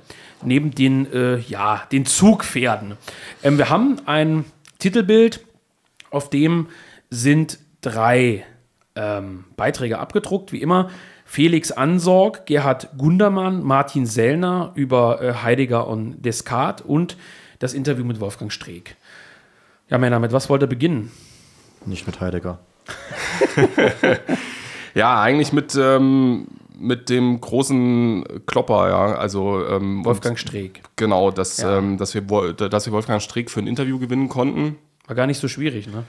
neben den, äh, ja, den Zugpferden. Ähm, wir haben ein Titelbild, auf dem sind drei ähm, Beiträge abgedruckt, wie immer. Felix Ansorg, Gerhard Gundermann, Martin Sellner über äh, Heidegger und Descartes und das Interview mit Wolfgang Streeck. Ja, Männer, mit was wollt ihr beginnen? Nicht mit Heidegger. ja, eigentlich mit, ähm, mit dem großen Klopper, ja. Also ähm, Wolfgang Streeck. Genau, dass, ja. ähm, dass, wir, dass wir Wolfgang Streeck für ein Interview gewinnen konnten. War gar nicht so schwierig, ne?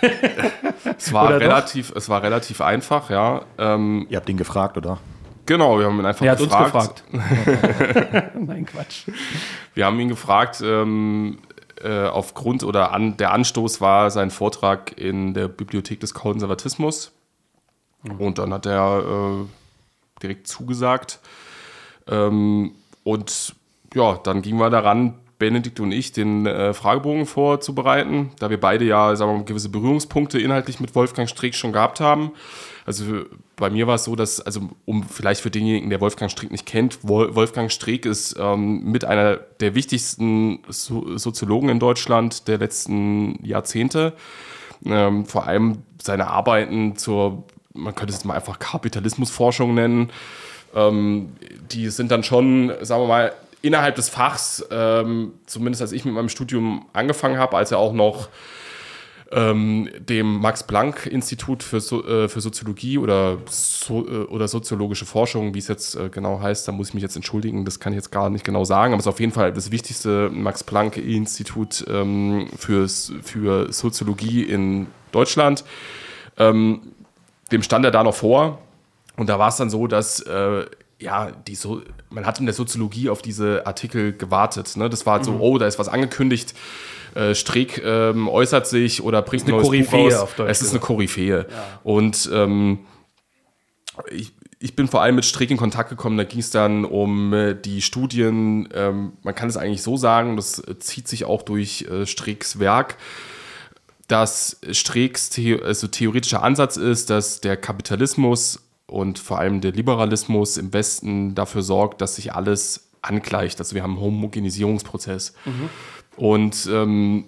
es, war relativ, es war relativ einfach, ja. Ähm, Ihr habt ihn gefragt, oder? Genau, wir haben ihn einfach er gefragt. hat uns gefragt. Nein, Quatsch. Wir haben ihn gefragt, ähm, äh, aufgrund oder an, der Anstoß war sein Vortrag in der Bibliothek des Konservatismus. Mhm. Und dann hat er äh, direkt zugesagt. Ähm, und ja, dann gingen wir daran, Benedikt und ich den äh, Fragebogen vorzubereiten, da wir beide ja sagen wir mal, gewisse Berührungspunkte inhaltlich mit Wolfgang Strick schon gehabt haben. Also bei mir war es so, dass, also um vielleicht für denjenigen, der Wolfgang Strick nicht kennt, Wolfgang Strick ist ähm, mit einer der wichtigsten so Soziologen in Deutschland der letzten Jahrzehnte. Ähm, vor allem seine Arbeiten zur, man könnte es mal einfach Kapitalismusforschung nennen, ähm, die sind dann schon, sagen wir mal, innerhalb des Fachs, ähm, zumindest als ich mit meinem Studium angefangen habe, als er auch noch ähm, dem Max-Planck-Institut für, so, äh, für Soziologie oder, so, äh, oder soziologische Forschung, wie es jetzt äh, genau heißt, da muss ich mich jetzt entschuldigen, das kann ich jetzt gar nicht genau sagen, aber es ist auf jeden Fall das wichtigste Max-Planck-Institut ähm, für, für Soziologie in Deutschland. Ähm, dem stand er da noch vor und da war es dann so, dass äh, ja, die so, man hat in der Soziologie auf diese Artikel gewartet. Ne? Das war halt mhm. so, oh, da ist was angekündigt. Äh, Streeck ähm, äußert sich oder bringt ein neues Koryphäe Buch raus. es ist eine Koryphäe. Ja. Und ähm, ich, ich bin vor allem mit Streeck in Kontakt gekommen, da ging es dann um äh, die Studien, ähm, man kann es eigentlich so sagen, das zieht sich auch durch äh, Streecks Werk, dass Streecks The also theoretischer Ansatz ist, dass der Kapitalismus und vor allem der Liberalismus im Westen dafür sorgt, dass sich alles angleicht. Also wir haben einen Homogenisierungsprozess. Mhm. Und ähm,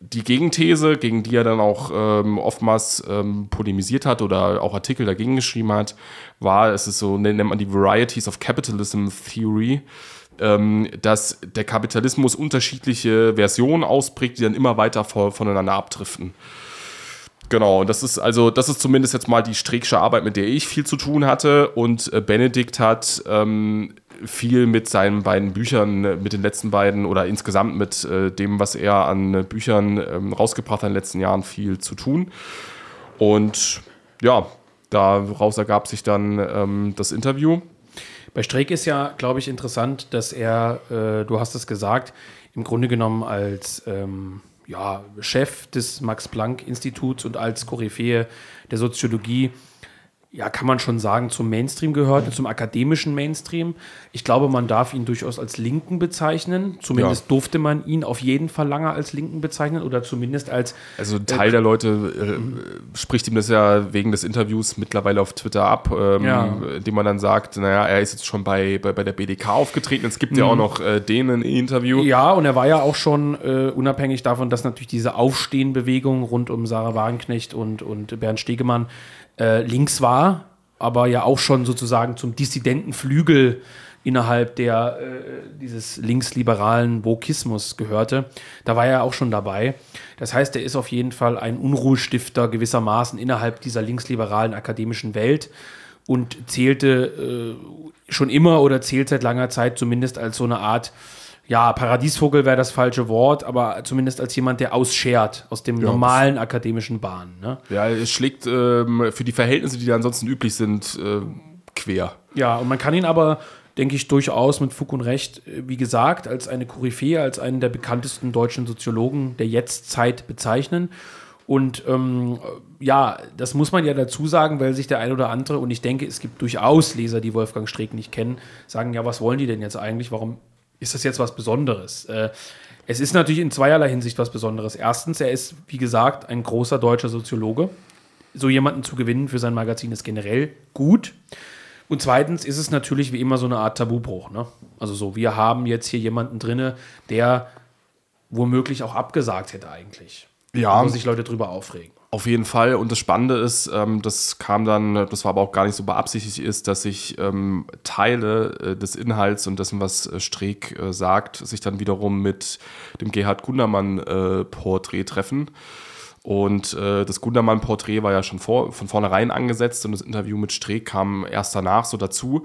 die Gegenthese, gegen die er dann auch ähm, oftmals ähm, polemisiert hat oder auch Artikel dagegen geschrieben hat, war, es ist so, nennt man die Varieties of Capitalism Theory, ähm, dass der Kapitalismus unterschiedliche Versionen ausprägt, die dann immer weiter voneinander abdriften. Genau, und das ist also, das ist zumindest jetzt mal die Streeksche Arbeit, mit der ich viel zu tun hatte. Und äh, Benedikt hat ähm, viel mit seinen beiden Büchern, äh, mit den letzten beiden oder insgesamt mit äh, dem, was er an äh, Büchern ähm, rausgebracht hat in den letzten Jahren, viel zu tun. Und ja, daraus ergab sich dann ähm, das Interview. Bei Streeck ist ja, glaube ich, interessant, dass er, äh, du hast es gesagt, im Grunde genommen als ähm, ja, Chef des Max-Planck-Instituts und als Koryphäe der Soziologie ja, kann man schon sagen, zum Mainstream gehört, zum akademischen Mainstream. Ich glaube, man darf ihn durchaus als Linken bezeichnen. Zumindest ja. durfte man ihn auf jeden Fall lange als Linken bezeichnen oder zumindest als. Also ein Teil äh, der Leute äh, spricht ihm das ja wegen des Interviews mittlerweile auf Twitter ab, ähm, ja. indem man dann sagt, naja, er ist jetzt schon bei, bei, bei der BDK aufgetreten. Es gibt mhm. ja auch noch äh, den ein Interview. Ja, und er war ja auch schon äh, unabhängig davon, dass natürlich diese Aufstehenbewegung rund um Sarah Wagenknecht und, und Bernd Stegemann äh, links war, aber ja auch schon sozusagen zum dissidenten Flügel innerhalb der, äh, dieses linksliberalen Wokismus gehörte. Da war er auch schon dabei. Das heißt, er ist auf jeden Fall ein Unruhestifter gewissermaßen innerhalb dieser linksliberalen akademischen Welt und zählte äh, schon immer oder zählt seit langer Zeit zumindest als so eine Art ja, Paradiesvogel wäre das falsche Wort, aber zumindest als jemand, der ausschert aus dem ja, normalen akademischen Bahn. Ne? Ja, es schlägt ähm, für die Verhältnisse, die da ansonsten üblich sind, äh, quer. Ja, und man kann ihn aber, denke ich, durchaus mit Fug und Recht, äh, wie gesagt, als eine Koryphäe, als einen der bekanntesten deutschen Soziologen der Jetztzeit bezeichnen. Und ähm, ja, das muss man ja dazu sagen, weil sich der ein oder andere, und ich denke, es gibt durchaus Leser, die Wolfgang Streeck nicht kennen, sagen, ja, was wollen die denn jetzt eigentlich? Warum ist das jetzt was Besonderes? Äh, es ist natürlich in zweierlei Hinsicht was Besonderes. Erstens, er ist, wie gesagt, ein großer deutscher Soziologe. So jemanden zu gewinnen für sein Magazin ist generell gut. Und zweitens ist es natürlich wie immer so eine Art Tabubruch. Ne? Also so, wir haben jetzt hier jemanden drinne, der womöglich auch abgesagt hätte eigentlich. Ja. Wo sich Leute drüber aufregen. Auf jeden Fall. Und das Spannende ist, ähm, das kam dann, das war aber auch gar nicht so beabsichtigt, ist, dass sich ähm, Teile äh, des Inhalts und dessen, was äh, Streeck äh, sagt, sich dann wiederum mit dem Gerhard Gundermann-Porträt äh, treffen. Und äh, das Gundermann-Porträt war ja schon vor, von vornherein angesetzt und das Interview mit Streeck kam erst danach so dazu.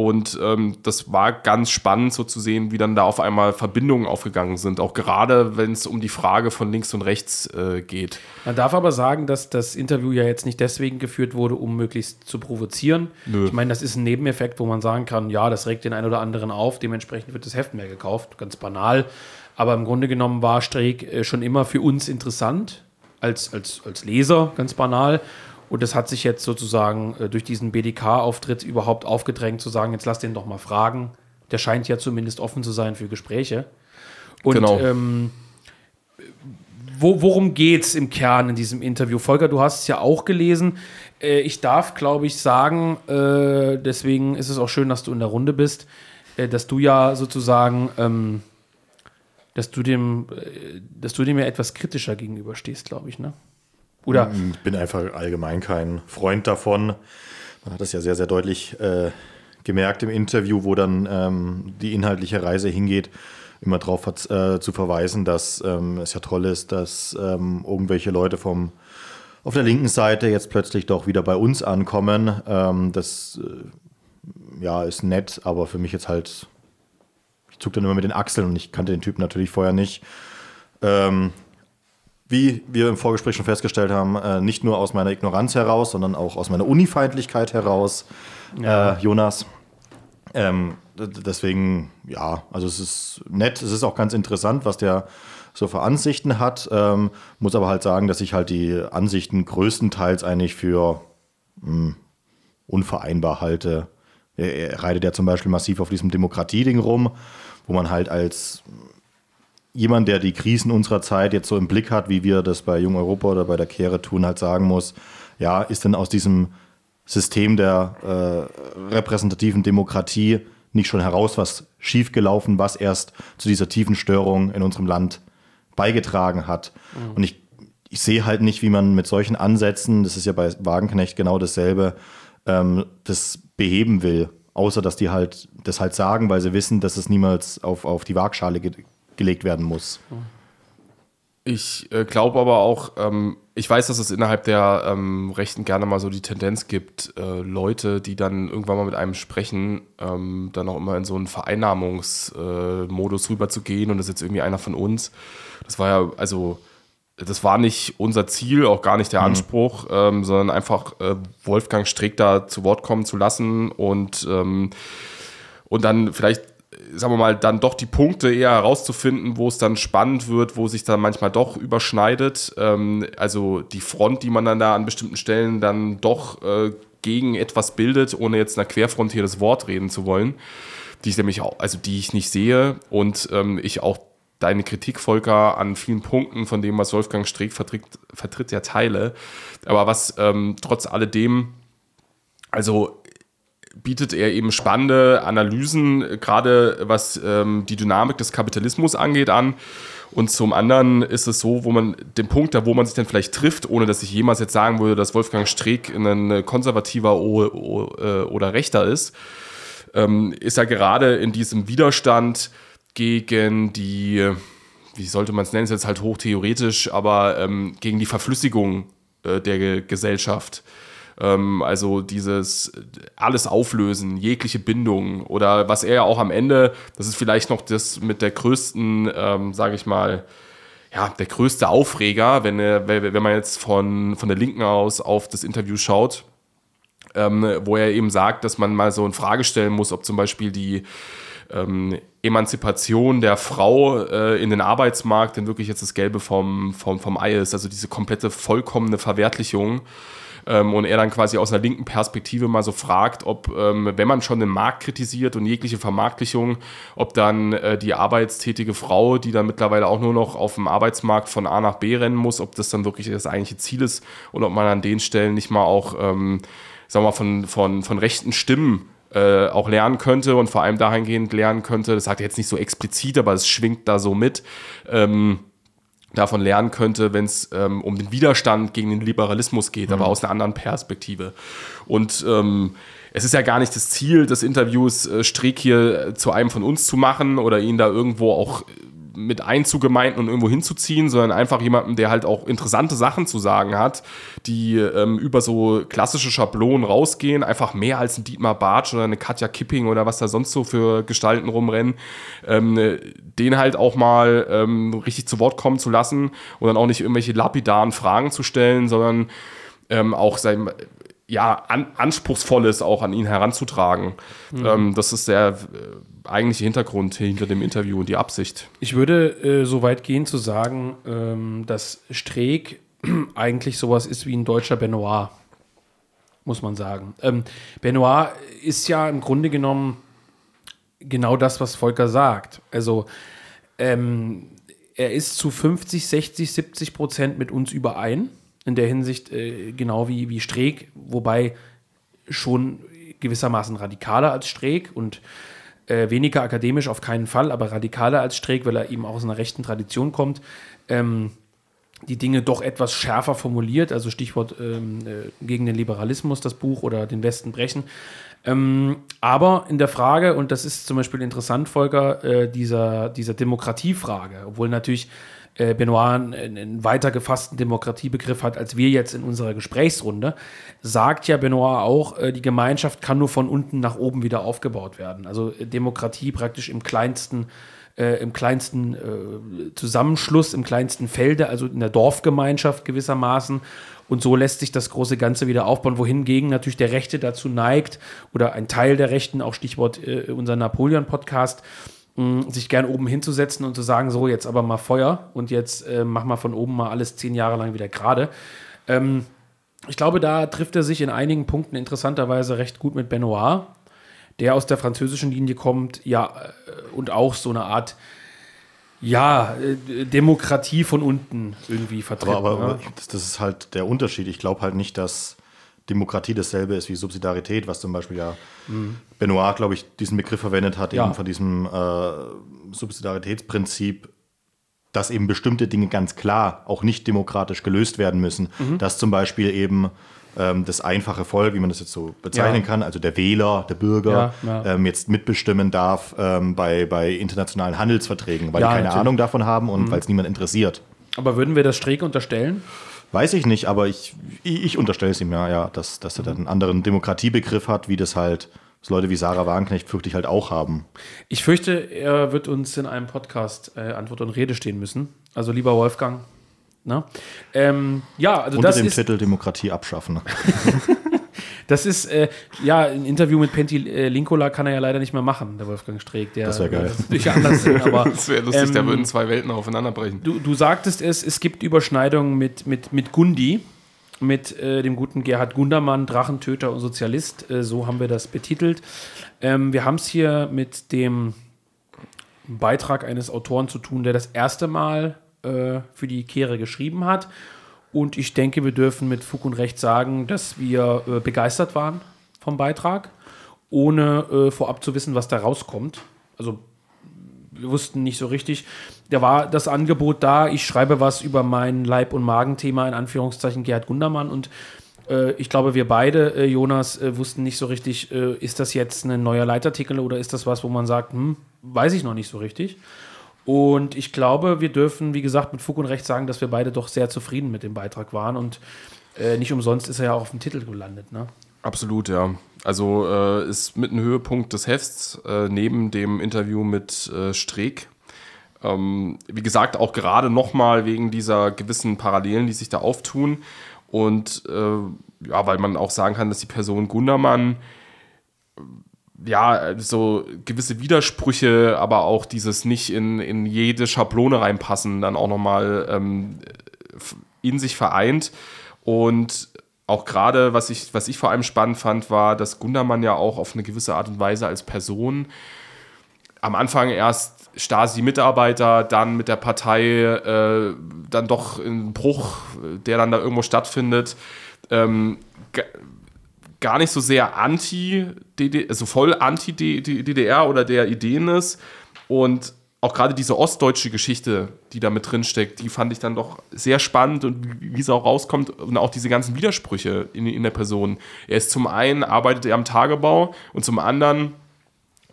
Und ähm, das war ganz spannend so zu sehen, wie dann da auf einmal Verbindungen aufgegangen sind, auch gerade wenn es um die Frage von links und rechts äh, geht. Man darf aber sagen, dass das Interview ja jetzt nicht deswegen geführt wurde, um möglichst zu provozieren. Nö. Ich meine, das ist ein Nebeneffekt, wo man sagen kann, ja, das regt den einen oder anderen auf, dementsprechend wird das Heft mehr gekauft, ganz banal. Aber im Grunde genommen war Streeck äh, schon immer für uns interessant, als, als, als Leser, ganz banal. Und das hat sich jetzt sozusagen äh, durch diesen BDK-Auftritt überhaupt aufgedrängt, zu sagen, jetzt lass den doch mal fragen. Der scheint ja zumindest offen zu sein für Gespräche. Und genau. ähm, wo, worum geht es im Kern in diesem Interview? Volker, du hast es ja auch gelesen. Äh, ich darf, glaube ich, sagen, äh, deswegen ist es auch schön, dass du in der Runde bist, äh, dass du ja sozusagen, ähm, dass du dem, äh, dass du dem ja etwas kritischer gegenüberstehst, glaube ich, ne? Oder? Ich bin einfach allgemein kein Freund davon. Man hat das ja sehr, sehr deutlich äh, gemerkt im Interview, wo dann ähm, die inhaltliche Reise hingeht, immer darauf äh, zu verweisen, dass ähm, es ja toll ist, dass ähm, irgendwelche Leute vom auf der linken Seite jetzt plötzlich doch wieder bei uns ankommen. Ähm, das äh, ja, ist nett, aber für mich jetzt halt, ich zuck dann immer mit den Achseln und ich kannte den Typ natürlich vorher nicht. Ähm, wie wir im Vorgespräch schon festgestellt haben, äh, nicht nur aus meiner Ignoranz heraus, sondern auch aus meiner Unifeindlichkeit heraus, ja. äh, Jonas. Ähm, deswegen, ja, also es ist nett, es ist auch ganz interessant, was der so für Ansichten hat. Ähm, muss aber halt sagen, dass ich halt die Ansichten größtenteils eigentlich für mh, hm, unvereinbar halte. Er, er reitet ja zum Beispiel massiv auf diesem Demokratie-Ding rum, wo man halt als jemand, der die Krisen unserer Zeit jetzt so im Blick hat, wie wir das bei Jung Europa oder bei der Kehre tun, halt sagen muss, ja, ist denn aus diesem System der äh, repräsentativen Demokratie nicht schon heraus was schiefgelaufen, was erst zu dieser tiefen Störung in unserem Land beigetragen hat. Mhm. Und ich, ich sehe halt nicht, wie man mit solchen Ansätzen, das ist ja bei Wagenknecht genau dasselbe, ähm, das beheben will. Außer dass die halt das halt sagen, weil sie wissen, dass es niemals auf, auf die Waagschale geht gelegt werden muss. Ich äh, glaube aber auch, ähm, ich weiß, dass es innerhalb der ähm, Rechten gerne mal so die Tendenz gibt, äh, Leute, die dann irgendwann mal mit einem sprechen, ähm, dann auch immer in so einen Vereinnahmungsmodus äh, rüber zu gehen und das ist jetzt irgendwie einer von uns. Das war ja, also, das war nicht unser Ziel, auch gar nicht der Anspruch, ähm, sondern einfach äh, Wolfgang Streeck da zu Wort kommen zu lassen und, ähm, und dann vielleicht sagen wir mal, dann doch die Punkte eher herauszufinden, wo es dann spannend wird, wo sich dann manchmal doch überschneidet. Ähm, also die Front, die man dann da an bestimmten Stellen dann doch äh, gegen etwas bildet, ohne jetzt einer Querfront hier das Wort reden zu wollen, die ich nämlich auch, also die ich nicht sehe und ähm, ich auch deine Kritik, Volker, an vielen Punkten von dem, was Wolfgang Streeck vertritt, vertritt ja teile. Aber was ähm, trotz alledem, also bietet er eben spannende Analysen, gerade was ähm, die Dynamik des Kapitalismus angeht, an. Und zum anderen ist es so, wo man den Punkt, da wo man sich dann vielleicht trifft, ohne dass ich jemals jetzt sagen würde, dass Wolfgang Streeck ein konservativer äh, oder Rechter ist, ähm, ist er gerade in diesem Widerstand gegen die, wie sollte man es nennen, ist jetzt halt hochtheoretisch, aber ähm, gegen die Verflüssigung äh, der Gesellschaft ähm, also dieses alles auflösen, jegliche Bindung oder was er ja auch am Ende, das ist vielleicht noch das mit der größten, ähm, sage ich mal, ja, der größte Aufreger, wenn, wenn man jetzt von, von der Linken aus auf das Interview schaut, ähm, wo er eben sagt, dass man mal so in Frage stellen muss, ob zum Beispiel die ähm, Emanzipation der Frau äh, in den Arbeitsmarkt denn wirklich jetzt das Gelbe vom, vom, vom Ei ist, also diese komplette vollkommene Verwertlichung ähm, und er dann quasi aus einer linken Perspektive mal so fragt, ob, ähm, wenn man schon den Markt kritisiert und jegliche Vermarktlichung, ob dann äh, die arbeitstätige Frau, die dann mittlerweile auch nur noch auf dem Arbeitsmarkt von A nach B rennen muss, ob das dann wirklich das eigentliche Ziel ist und ob man an den Stellen nicht mal auch, ähm, sagen wir mal, von, von, von rechten Stimmen äh, auch lernen könnte und vor allem dahingehend lernen könnte, das sagt er jetzt nicht so explizit, aber es schwingt da so mit, ähm, davon lernen könnte, wenn es ähm, um den Widerstand gegen den Liberalismus geht, mhm. aber aus einer anderen Perspektive. Und ähm, es ist ja gar nicht das Ziel des Interviews, äh, Streeck hier zu einem von uns zu machen oder ihn da irgendwo auch mit einzugemeinden und irgendwo hinzuziehen, sondern einfach jemanden, der halt auch interessante Sachen zu sagen hat, die ähm, über so klassische Schablonen rausgehen, einfach mehr als ein Dietmar Bartsch oder eine Katja Kipping oder was da sonst so für Gestalten rumrennen, ähm, den halt auch mal ähm, richtig zu Wort kommen zu lassen und dann auch nicht irgendwelche lapidaren Fragen zu stellen, sondern ähm, auch sein ja, an, Anspruchsvolles auch an ihn heranzutragen. Mhm. Ähm, das ist der äh, eigentliche Hintergrund hinter dem Interview und die Absicht. Ich würde äh, so weit gehen zu sagen, ähm, dass Streeck eigentlich sowas ist wie ein deutscher Benoit, muss man sagen. Ähm, Benoit ist ja im Grunde genommen genau das, was Volker sagt. Also ähm, er ist zu 50, 60, 70 Prozent mit uns überein in der Hinsicht äh, genau wie, wie Streeck, wobei schon gewissermaßen radikaler als Streeck und äh, weniger akademisch auf keinen Fall, aber radikaler als Streeck, weil er eben auch aus einer rechten Tradition kommt. Ähm, die Dinge doch etwas schärfer formuliert, also Stichwort ähm, äh, gegen den Liberalismus, das Buch oder den Westen brechen. Ähm, aber in der Frage, und das ist zum Beispiel interessant, Volker, äh, dieser, dieser Demokratiefrage, obwohl natürlich äh, Benoit einen, einen weiter gefassten Demokratiebegriff hat, als wir jetzt in unserer Gesprächsrunde, sagt ja Benoit auch, äh, die Gemeinschaft kann nur von unten nach oben wieder aufgebaut werden. Also äh, Demokratie praktisch im kleinsten äh, im kleinsten äh, Zusammenschluss, im kleinsten Felde, also in der Dorfgemeinschaft gewissermaßen. Und so lässt sich das große Ganze wieder aufbauen, wohingegen natürlich der Rechte dazu neigt, oder ein Teil der Rechten, auch Stichwort äh, unser Napoleon-Podcast, sich gern oben hinzusetzen und zu sagen, so jetzt aber mal Feuer und jetzt äh, mach mal von oben mal alles zehn Jahre lang wieder gerade. Ähm, ich glaube, da trifft er sich in einigen Punkten interessanterweise recht gut mit Benoit, der aus der französischen Linie kommt, ja, äh, und auch so eine Art, ja, äh, Demokratie von unten irgendwie vertritt. Aber, aber ne? das, ist halt der Unterschied. Ich glaube halt nicht, dass Demokratie dasselbe ist wie Subsidiarität, was zum Beispiel ja mhm. Benoit, glaube ich, diesen Begriff verwendet hat, ja. eben von diesem äh, Subsidiaritätsprinzip, dass eben bestimmte Dinge ganz klar auch nicht demokratisch gelöst werden müssen. Mhm. Dass zum Beispiel eben ähm, das einfache Volk, wie man das jetzt so bezeichnen ja. kann, also der Wähler, der Bürger, ja, ähm, jetzt mitbestimmen darf ähm, bei, bei internationalen Handelsverträgen, weil die keine natürlich. Ahnung davon haben und mhm. weil es niemand interessiert. Aber würden wir das Streeck unterstellen? Weiß ich nicht, aber ich, ich, unterstelle es ihm ja, ja dass, dass er dann einen anderen Demokratiebegriff hat, wie das halt so Leute wie Sarah Wagenknecht fürchte ich halt auch haben. Ich fürchte, er wird uns in einem Podcast äh, Antwort und Rede stehen müssen. Also lieber Wolfgang. Na? Ähm, ja, also Unter das dem ist, Titel Demokratie abschaffen. das ist, äh, ja, ein Interview mit Penti äh, Linkola kann er ja leider nicht mehr machen, der Wolfgang Streeck. Der, Das wär geil. Das natürlich anders sehen, aber Das wäre lustig, Ähm, da würden zwei Welten aufeinanderbrechen. Du, du sagtest es, es gibt Überschneidungen mit, mit, mit Gundi, mit äh, dem guten Gerhard Gundermann, Drachentöter und Sozialist. Äh, so haben wir das betitelt. Ähm, wir haben es hier mit dem Beitrag eines Autoren zu tun, der das erste Mal äh, für die Kehre geschrieben hat. Und ich denke, wir dürfen mit Fug und Recht sagen, dass wir äh, begeistert waren vom Beitrag, ohne äh, vorab zu wissen, was da rauskommt. Also wir wussten nicht so richtig. Da war das Angebot da, ich schreibe was über mein Leib- und Magenthema, in Anführungszeichen Gerhard Gundermann. Und äh, ich glaube, wir beide, äh, Jonas, äh, wussten nicht so richtig, äh, ist das jetzt ein neuer Leitartikel oder ist das was, wo man sagt, hm, weiß ich noch nicht so richtig. Und ich glaube, wir dürfen, wie gesagt, mit Fug und Recht sagen, dass wir beide doch sehr zufrieden mit dem Beitrag waren. Und äh, nicht umsonst ist er ja auch auf dem Titel gelandet. Ne? Absolut, ja. Also äh, ist mit ein Höhepunkt des Hefts, äh, neben dem Interview mit äh, Streeck. Ähm, wie gesagt, auch gerade nochmal wegen dieser gewissen Parallelen, die sich da auftun. Und äh, ja, weil man auch sagen kann, dass die Person Gundermann ja, so gewisse Widersprüche, aber auch dieses nicht in, in jede Schablone reinpassen, dann auch nochmal ähm, in sich vereint. Und auch gerade, was ich, was ich vor allem spannend fand, war, dass Gundermann ja auch auf eine gewisse Art und Weise als Person am Anfang erst Stasi-Mitarbeiter, dann mit der Partei äh, dann doch ein Bruch, der dann da irgendwo stattfindet. Ähm, gar nicht so sehr anti DDR, also voll anti DDR oder der Ideen ist. Und auch gerade diese ostdeutsche Geschichte, die da mit drin steckt, die fand ich dann doch sehr spannend und wie es auch rauskommt und auch diese ganzen Widersprüche in, in der Person. Er ist zum einen arbeitet er am Tagebau und zum anderen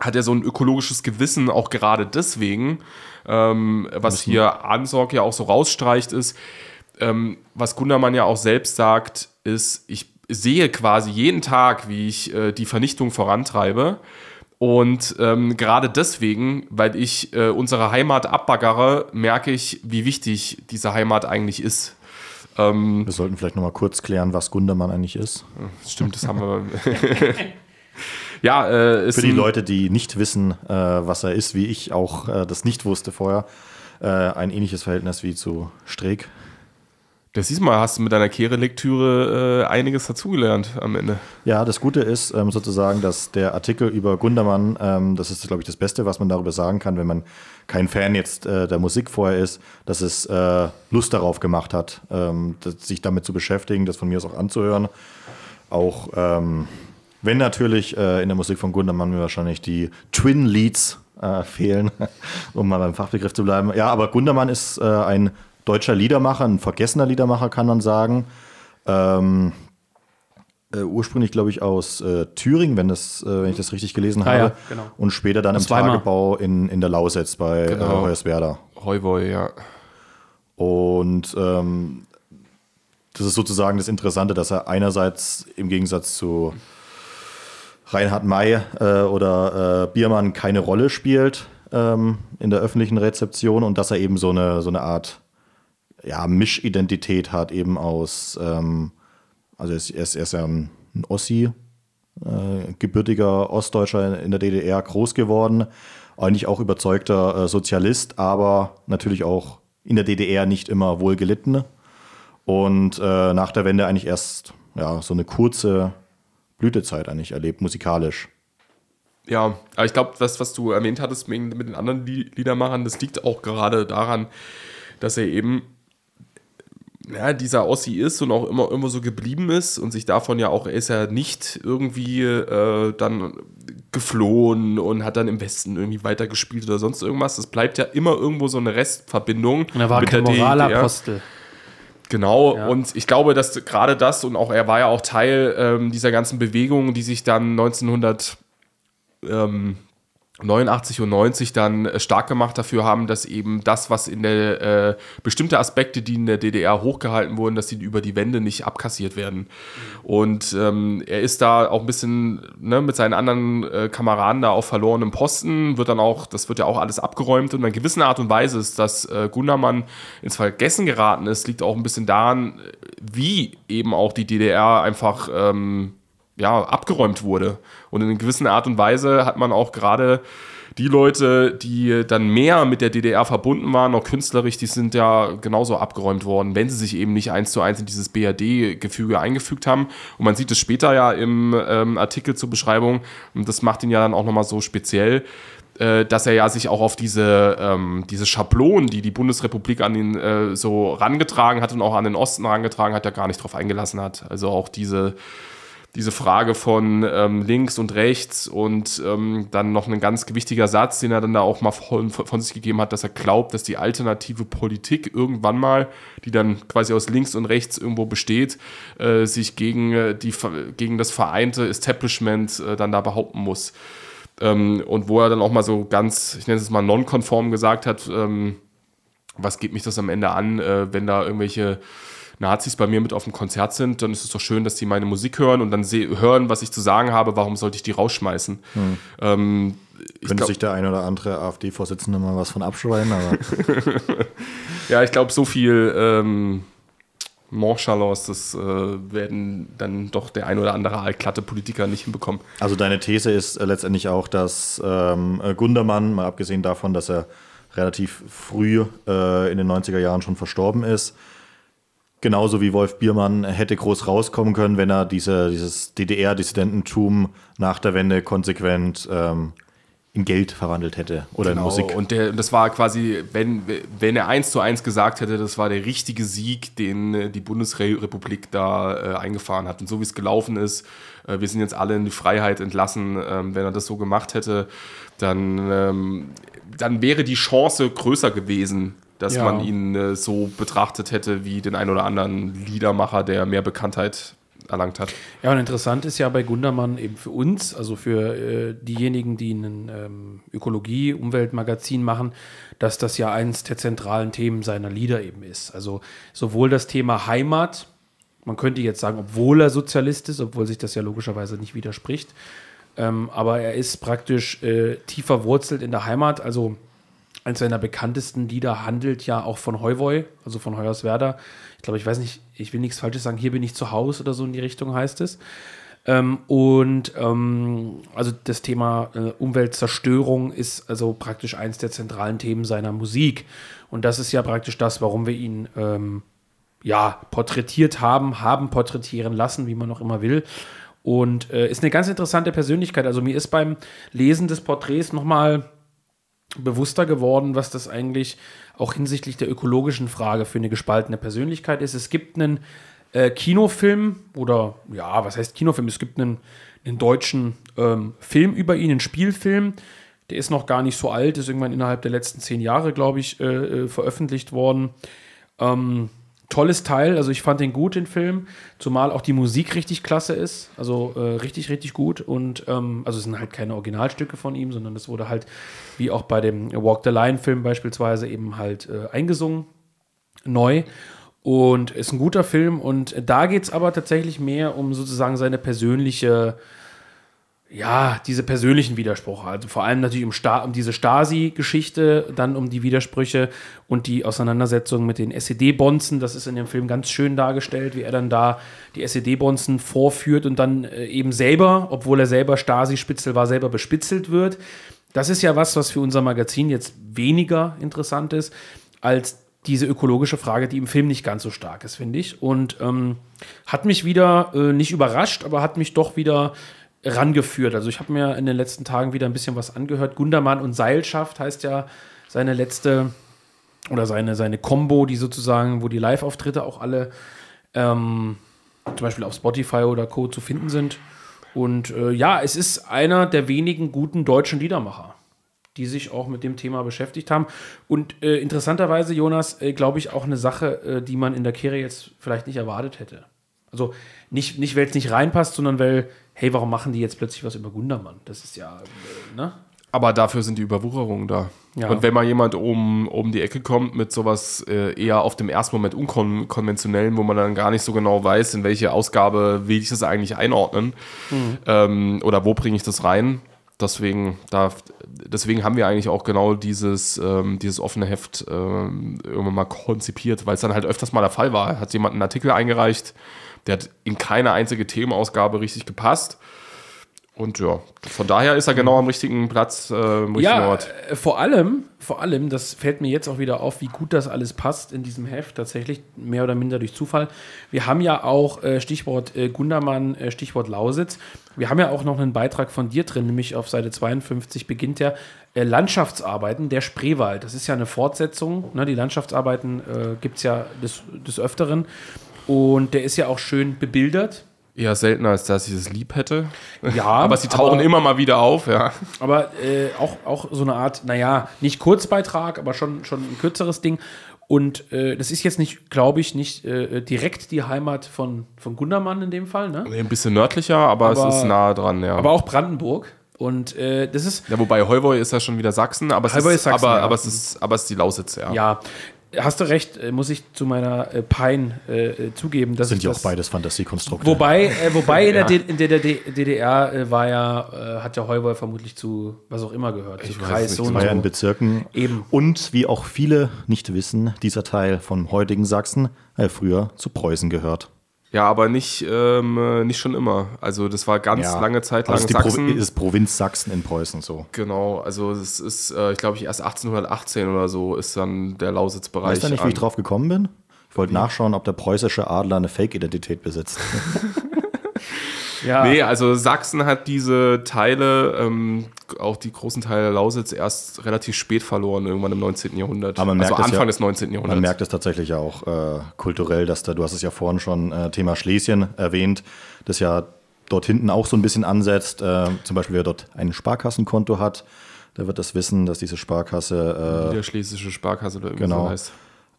hat er so ein ökologisches Gewissen auch gerade deswegen, ähm, was hier Ansorg ja auch so rausstreicht, ist, ähm, was Gundermann ja auch selbst sagt, ist, ich sehe quasi jeden Tag, wie ich äh, die Vernichtung vorantreibe. Und ähm, gerade deswegen, weil ich äh, unsere Heimat abbaggere, merke ich, wie wichtig diese Heimat eigentlich ist. Ähm, Wir sollten vielleicht nochmal kurz klären, was Gundermann eigentlich ist. stimmt, das haben wir. ja, äh, ist Für die Leute, die nicht wissen, äh, was er ist, wie ich auch äh, das nicht wusste vorher, äh, ein ähnliches Verhältnis wie zu Streeck. Das siehst mal, hast du mit deiner Kehre-Lektüre äh, einiges dazugelernt am Ende. Ja, das Gute ist ähm, sozusagen, dass der Artikel über Gundermann, ähm, das ist, glaube ich, das Beste, was man darüber sagen kann, wenn man kein Fan jetzt äh, der Musik vorher ist, dass es äh, Lust darauf gemacht hat, ähm, das, sich damit zu beschäftigen, das von mir aus auch anzuhören. Auch ähm, wenn natürlich äh, in der Musik von Gundermann mir wahrscheinlich die Twin Leads äh, fehlen, um mal beim Fachbegriff zu bleiben. Ja, aber Gundermann ist äh, ein deutscher Liedermacher, ein vergessener Liedermacher, kann man sagen. Ähm, äh, ursprünglich, glaube ich, aus äh, Thüringen, wenn, das, äh, wenn ich das richtig gelesen Ah habe. ja, genau. Und später dann Aus im Weimar. Tagebau in, in der Lausitz bei Genau. äh, Hoyerswerda. Heuboy, ja. Und ähm, das ist sozusagen das Interessante, dass er einerseits im Gegensatz zu Reinhard May äh, oder äh, Biermann keine Rolle spielt ähm, in der öffentlichen Rezeption und dass er eben so eine, so eine Art ja, Mischidentität hat, eben aus, ähm, also er ist, er ist, ja ein, Ossi, äh, gebürtiger Ostdeutscher in der DDR groß geworden, eigentlich auch überzeugter äh, Sozialist, aber natürlich auch in der DDR nicht immer wohl gelitten. Und äh, nach der Wende eigentlich erst ja, so eine kurze Blütezeit eigentlich erlebt, musikalisch. Ja, aber ich glaube, das, was du erwähnt hattest mit, den anderen Li- Liedermachern, das liegt auch gerade daran, dass er eben ja, dieser Ossi ist und auch immer irgendwo so geblieben ist und sich davon ja auch, er ist ja nicht irgendwie äh, dann geflohen und hat dann im Westen irgendwie weitergespielt oder sonst irgendwas. Das bleibt ja immer irgendwo so eine Restverbindung. Und er war mit kein der DDR. Moralapostel. Genau, Ja. und ich glaube, dass gerade das und auch er war ja auch Teil ähm, dieser ganzen Bewegung, die sich dann 1900 ähm, 89 und 90 dann äh, stark gemacht dafür haben, dass eben das, was in der äh, bestimmte Aspekte, die in der DDR hochgehalten wurden, dass die über die Wände nicht abkassiert werden. Und ähm, er ist da auch ein bisschen ne, mit seinen anderen äh, Kameraden da auf verlorenem Posten, wird dann auch, das wird ja auch alles abgeräumt und in einer gewissen Art und Weise ist, dass äh, Gundermann ins Vergessen geraten ist, liegt auch ein bisschen daran, wie eben auch die DDR einfach ähm, ja, abgeräumt wurde. Und in einer gewissen Art und Weise hat man auch gerade die Leute, die dann mehr mit der DDR verbunden waren, auch künstlerisch, die sind ja genauso abgeräumt worden, wenn sie sich eben nicht eins zu eins in dieses BRD-Gefüge eingefügt haben. Und man sieht es später ja im ähm, Artikel zur Beschreibung, und das macht ihn ja dann auch nochmal so speziell, äh, dass er ja sich auch auf diese, ähm, diese Schablonen, die die Bundesrepublik an ihn äh, so rangetragen hat und auch an den Osten rangetragen hat, ja gar nicht drauf eingelassen hat. Also auch diese diese Frage von ähm, links und rechts und ähm, dann noch ein ganz gewichtiger Satz, den er dann da auch mal von, von, sich gegeben hat, dass er glaubt, dass die alternative Politik irgendwann mal, die dann quasi aus links und rechts irgendwo besteht, äh, sich gegen, äh, die, gegen das vereinte Establishment äh, dann da behaupten muss. Ähm, und wo er dann auch mal so ganz, ich nenne es mal nonkonform gesagt hat, ähm, was geht mich das am Ende an, äh, wenn da irgendwelche Nazis bei mir mit auf dem Konzert sind, dann ist es doch schön, dass die meine Musik hören und dann hören, was ich zu sagen habe. Warum sollte ich die rausschmeißen? Hm. Ähm, Könnte glaub, sich der ein oder andere AfD-Vorsitzende mal was von abschreiben, aber. ja, ich glaube, so viel ähm, Nonchalos, das äh, werden dann doch der ein oder andere altklatte Politiker nicht hinbekommen. Also deine These ist äh, letztendlich auch, dass ähm, Gundermann, mal abgesehen davon, dass er relativ früh äh, in den 90er Jahren schon verstorben ist, genauso wie Wolf Biermann hätte groß rauskommen können, wenn er diese, dieses DDR-Dissidententum nach der Wende konsequent ähm, in Geld verwandelt hätte oder genau. in Musik. Und der, das war quasi, wenn, wenn er eins zu eins gesagt hätte, das war der richtige Sieg, den äh, die Bundesrepublik da äh, eingefahren hat. Und so wie es gelaufen ist, äh, wir sind jetzt alle in die Freiheit entlassen, ähm, wenn er das so gemacht hätte, dann, ähm, dann wäre die Chance größer gewesen, dass ja. man ihn äh, so betrachtet hätte wie den ein oder anderen Liedermacher, der mehr Bekanntheit erlangt hat. Ja, und interessant ist ja bei Gundermann eben für uns, also für äh, diejenigen, die ein ähm, Ökologie-, Umweltmagazin machen, dass das ja eines der zentralen Themen seiner Lieder eben ist. Also sowohl das Thema Heimat, man könnte jetzt sagen, obwohl er Sozialist ist, obwohl sich das ja logischerweise nicht widerspricht, ähm, aber er ist praktisch äh, tief verwurzelt in der Heimat, also eines seiner bekanntesten Lieder handelt ja auch von Heuwoi, also von Hoyerswerda. Ich glaube, ich weiß nicht, ich will nichts Falsches sagen, hier bin ich zu Hause oder so in die Richtung heißt es. Ähm, und ähm, also das Thema äh, Umweltzerstörung ist also praktisch eines der zentralen Themen seiner Musik. Und das ist ja praktisch das, warum wir ihn ähm, ja porträtiert haben, haben porträtieren lassen, wie man auch immer will. Und äh, ist eine ganz interessante Persönlichkeit. Also mir ist beim Lesen des Porträts nochmal bewusster geworden, was das eigentlich auch hinsichtlich der ökologischen Frage für eine gespaltene Persönlichkeit ist. Es gibt einen äh, Kinofilm oder ja, was heißt Kinofilm? Es gibt einen, einen deutschen ähm, Film über ihn, einen Spielfilm. Der ist noch gar nicht so alt, ist irgendwann innerhalb der letzten zehn Jahre, glaube ich, äh, äh veröffentlicht worden. Ähm, tolles Teil. Also ich fand den gut, den Film. Zumal auch die Musik richtig klasse ist. Also äh, richtig, richtig gut. Und ähm, also es sind halt keine Originalstücke von ihm, sondern es wurde halt, wie auch bei dem Walk the Line-Film beispielsweise, eben halt äh, eingesungen. Neu. Und ist ein guter Film. Und da geht es aber tatsächlich mehr um sozusagen seine persönliche ja, diese persönlichen Widersprüche. Also vor allem natürlich um, Sta um diese Stasi-Geschichte, dann um die Widersprüche und die Auseinandersetzung mit den SED-Bonzen. Das ist in dem Film ganz schön dargestellt, wie er dann da die SED-Bonzen vorführt und dann äh, eben selber, obwohl er selber Stasi-Spitzel war, selber bespitzelt wird. Das ist ja was, was für unser Magazin jetzt weniger interessant ist, als diese ökologische Frage, die im Film nicht ganz so stark ist, finde ich. Und ähm, hat mich wieder äh, nicht überrascht, aber hat mich doch wieder rangeführt. Also ich habe mir in den letzten Tagen wieder ein bisschen was angehört. Gundermann und Seilschaft heißt ja seine letzte oder seine, seine Combo, die sozusagen, wo die Live-Auftritte auch alle ähm, zum Beispiel auf Spotify oder Co. zu finden sind. Und äh, ja, es ist einer der wenigen guten deutschen Liedermacher, die sich auch mit dem Thema beschäftigt haben. Und äh, interessanterweise, Jonas, äh, glaube ich, auch eine Sache, äh, die man in der Kehre jetzt vielleicht nicht erwartet hätte. Also nicht, nicht weil es nicht reinpasst, sondern weil hey, warum machen die jetzt plötzlich was über Gundermann? Das ist ja, äh, ne? Aber dafür sind die Überwucherungen da. Ja. Und wenn mal jemand um, um die Ecke kommt mit sowas äh, eher auf dem ersten Moment unkonventionellen, wo man dann gar nicht so genau weiß, in welche Ausgabe will ich das eigentlich einordnen ähm, oder wo bringe ich das rein. Deswegen, da, deswegen haben wir eigentlich auch genau dieses, ähm, dieses offene Heft ähm, irgendwann mal konzipiert, weil es dann halt öfters mal der Fall war. Hat jemand einen Artikel eingereicht, der hat in keine einzige Themenausgabe richtig gepasst. Und ja, von daher ist er genau am richtigen Platz, äh, am richtigen Ja, Ort. äh, vor allem, vor allem, das fällt mir jetzt auch wieder auf, wie gut das alles passt in diesem Heft, tatsächlich mehr oder minder durch Zufall. Wir haben ja auch äh, Stichwort äh, Gundermann, äh, Stichwort Lausitz. Wir haben ja auch noch einen Beitrag von dir drin, nämlich auf Seite 52 beginnt der äh, Landschaftsarbeiten der Spreewald. Das ist ja eine Fortsetzung. Ne? Die Landschaftsarbeiten äh, gibt es ja des, des Öfteren. Und der ist ja auch schön bebildert. Eher seltener, als dass ich es lieb hätte. Ja, aber sie tauchen immer mal wieder auf, ja. Aber äh, auch, auch so eine Art, naja, nicht Kurzbeitrag, aber schon, schon ein kürzeres Ding. Und äh, das ist jetzt nicht, glaube ich, nicht äh, direkt die Heimat von, von Gundermann in dem Fall, ne? Nee, Ein bisschen nördlicher, aber, Aber- es ist nah dran, ja. Aber auch Brandenburg. Und äh, das ist, ja, wobei Heuboy ist ja schon wieder Sachsen, aber es, ist Sachsen, aber, ja. aber, es ist, aber es ist die Lausitz, ja. ja, hast du recht, äh, muss ich zu meiner äh, Pein äh, äh, zugeben. Dass Sind ja auch beides Fantasiekonstrukte. Wobei, äh, wobei in, der, in der, DDR war ja, hat ja Heuboy vermutlich zu was auch immer gehört. Zu Ich weiß Kreis nicht, und war ja so. in Bezirken. Eben. Und wie auch viele nicht wissen, dieser Teil vom heutigen Sachsen früher zu Preußen gehört. Ja, aber nicht, ähm, äh, nicht schon immer. Also das war ganz Ja. lange Zeit lang Also es ist die Pro Sachsen. ist Provinz Sachsen in Preußen so. Genau, also es ist, äh, ich glaube, ich erst 1818 oder so ist dann der Lausitzbereich. Weißt du nicht, wie ich an- drauf gekommen bin? Ich wollte nachschauen, ob der preußische Adler eine Fake-Identität besitzt. Ja. Nee, also Sachsen hat diese Teile, ähm, auch die großen Teile der Lausitz, erst relativ spät verloren, irgendwann im 19. Jahrhundert. Aber man merkt also Anfang ja- des 19. Jahrhunderts. Man merkt es tatsächlich ja auch äh, kulturell, dass da, du hast es ja vorhin schon äh, Thema Schlesien erwähnt, das ja dort hinten auch so ein bisschen ansetzt. Äh, zum Beispiel, wer dort ein Sparkassenkonto hat, der wird das wissen, dass diese Sparkasse, der schlesische Sparkasse oder irgendwie Genau. so heißt.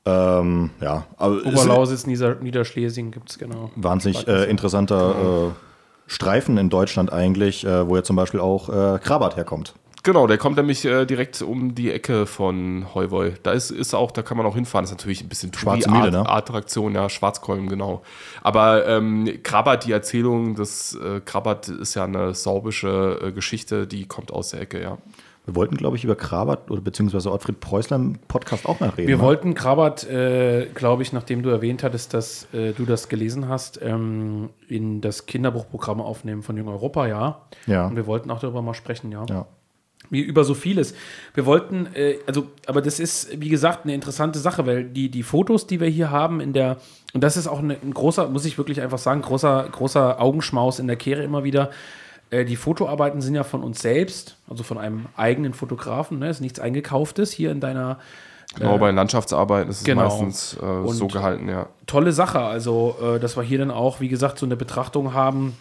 äh, ähm, ja, aber Oberlausitz, Nieder Niederschlesien gibt es genau. wahnsinnig äh, interessanter äh, Streifen in Deutschland eigentlich, äh, wo ja zum Beispiel auch äh, Krabat herkommt. Genau, der kommt nämlich äh, direkt um die Ecke von Heuboy. Da ist, ist auch, da kann man auch hinfahren. Das ist natürlich ein bisschen Schwarze Mühle, ne? Attraktion, ja, Schwarzkolben, genau. Aber ähm, Krabat, die Erzählung des äh, Krabat ist ja eine sorbische äh, Geschichte, die kommt aus der Ecke, ja. Wir wollten, glaube ich, über Krabat oder beziehungsweise Ottfried Preußler im Podcast auch mal reden. Wir ne? wollten Krabat, äh, glaube ich, nachdem du erwähnt hattest, dass äh, du das gelesen hast, ähm, in das Kinderbuchprogramm aufnehmen von Jung Europa, ja. Ja. Und wir wollten auch darüber mal sprechen, ja. Ja. Wie über so vieles. Wir wollten, äh, also, aber das ist, wie gesagt, eine interessante Sache, weil die, die Fotos, die wir hier haben in der, und das ist auch eine, ein großer, muss ich wirklich einfach sagen, großer, großer Augenschmaus in der Kehre immer wieder. Äh, die Fotoarbeiten sind ja von uns selbst, also von einem eigenen Fotografen, ne? ist nichts Eingekauftes hier in deiner Genau, bei Landschaftsarbeiten ist es genau. meistens äh, so gehalten, ja. tolle Sache. Also, äh, dass wir hier dann auch, wie gesagt, so eine Betrachtung haben,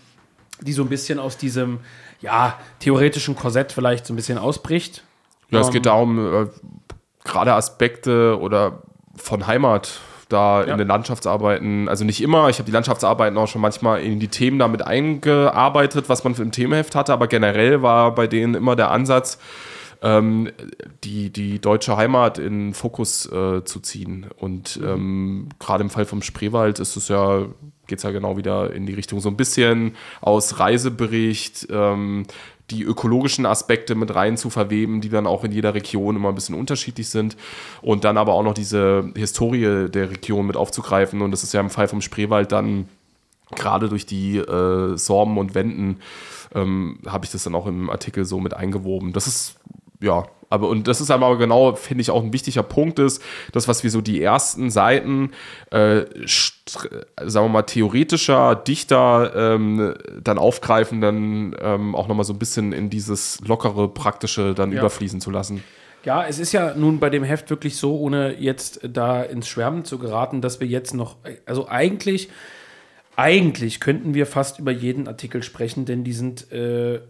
die so ein bisschen aus diesem, ja, theoretischen Korsett vielleicht so ein bisschen ausbricht. Ja, es Ähm, geht darum, äh, gerade Aspekte oder von Heimat da Ja. in den Landschaftsarbeiten, also nicht immer, ich habe die Landschaftsarbeiten auch schon manchmal in die Themen damit eingearbeitet, was man für im Themenheft hatte, aber generell war bei denen immer der Ansatz, ähm, die, die deutsche Heimat in Fokus äh, zu ziehen. Und ähm, gerade im Fall vom Spreewald ist es ja, geht es ja genau wieder in die Richtung so ein bisschen aus Reisebericht, ähm, die ökologischen Aspekte mit rein zu verweben, die dann auch in jeder Region immer ein bisschen unterschiedlich sind. Und dann aber auch noch diese Historie der Region mit aufzugreifen. Und das ist ja im Fall vom Spreewald dann gerade durch die äh, Sorben und Wenden ähm, habe ich das dann auch im Artikel so mit eingewoben. Das ist, ja, aber und das ist aber genau, finde ich, auch ein wichtiger Punkt ist, das, was wir so die ersten Seiten, äh, sagen wir mal, theoretischer, dichter ähm, dann aufgreifen, dann ähm, auch nochmal so ein bisschen in dieses lockere, praktische dann Ja. überfließen zu lassen. Ja, es ist ja nun bei dem Heft wirklich so, ohne jetzt da ins Schwärmen zu geraten, dass wir jetzt noch, also eigentlich, eigentlich könnten wir fast über jeden Artikel sprechen, denn die sind äh,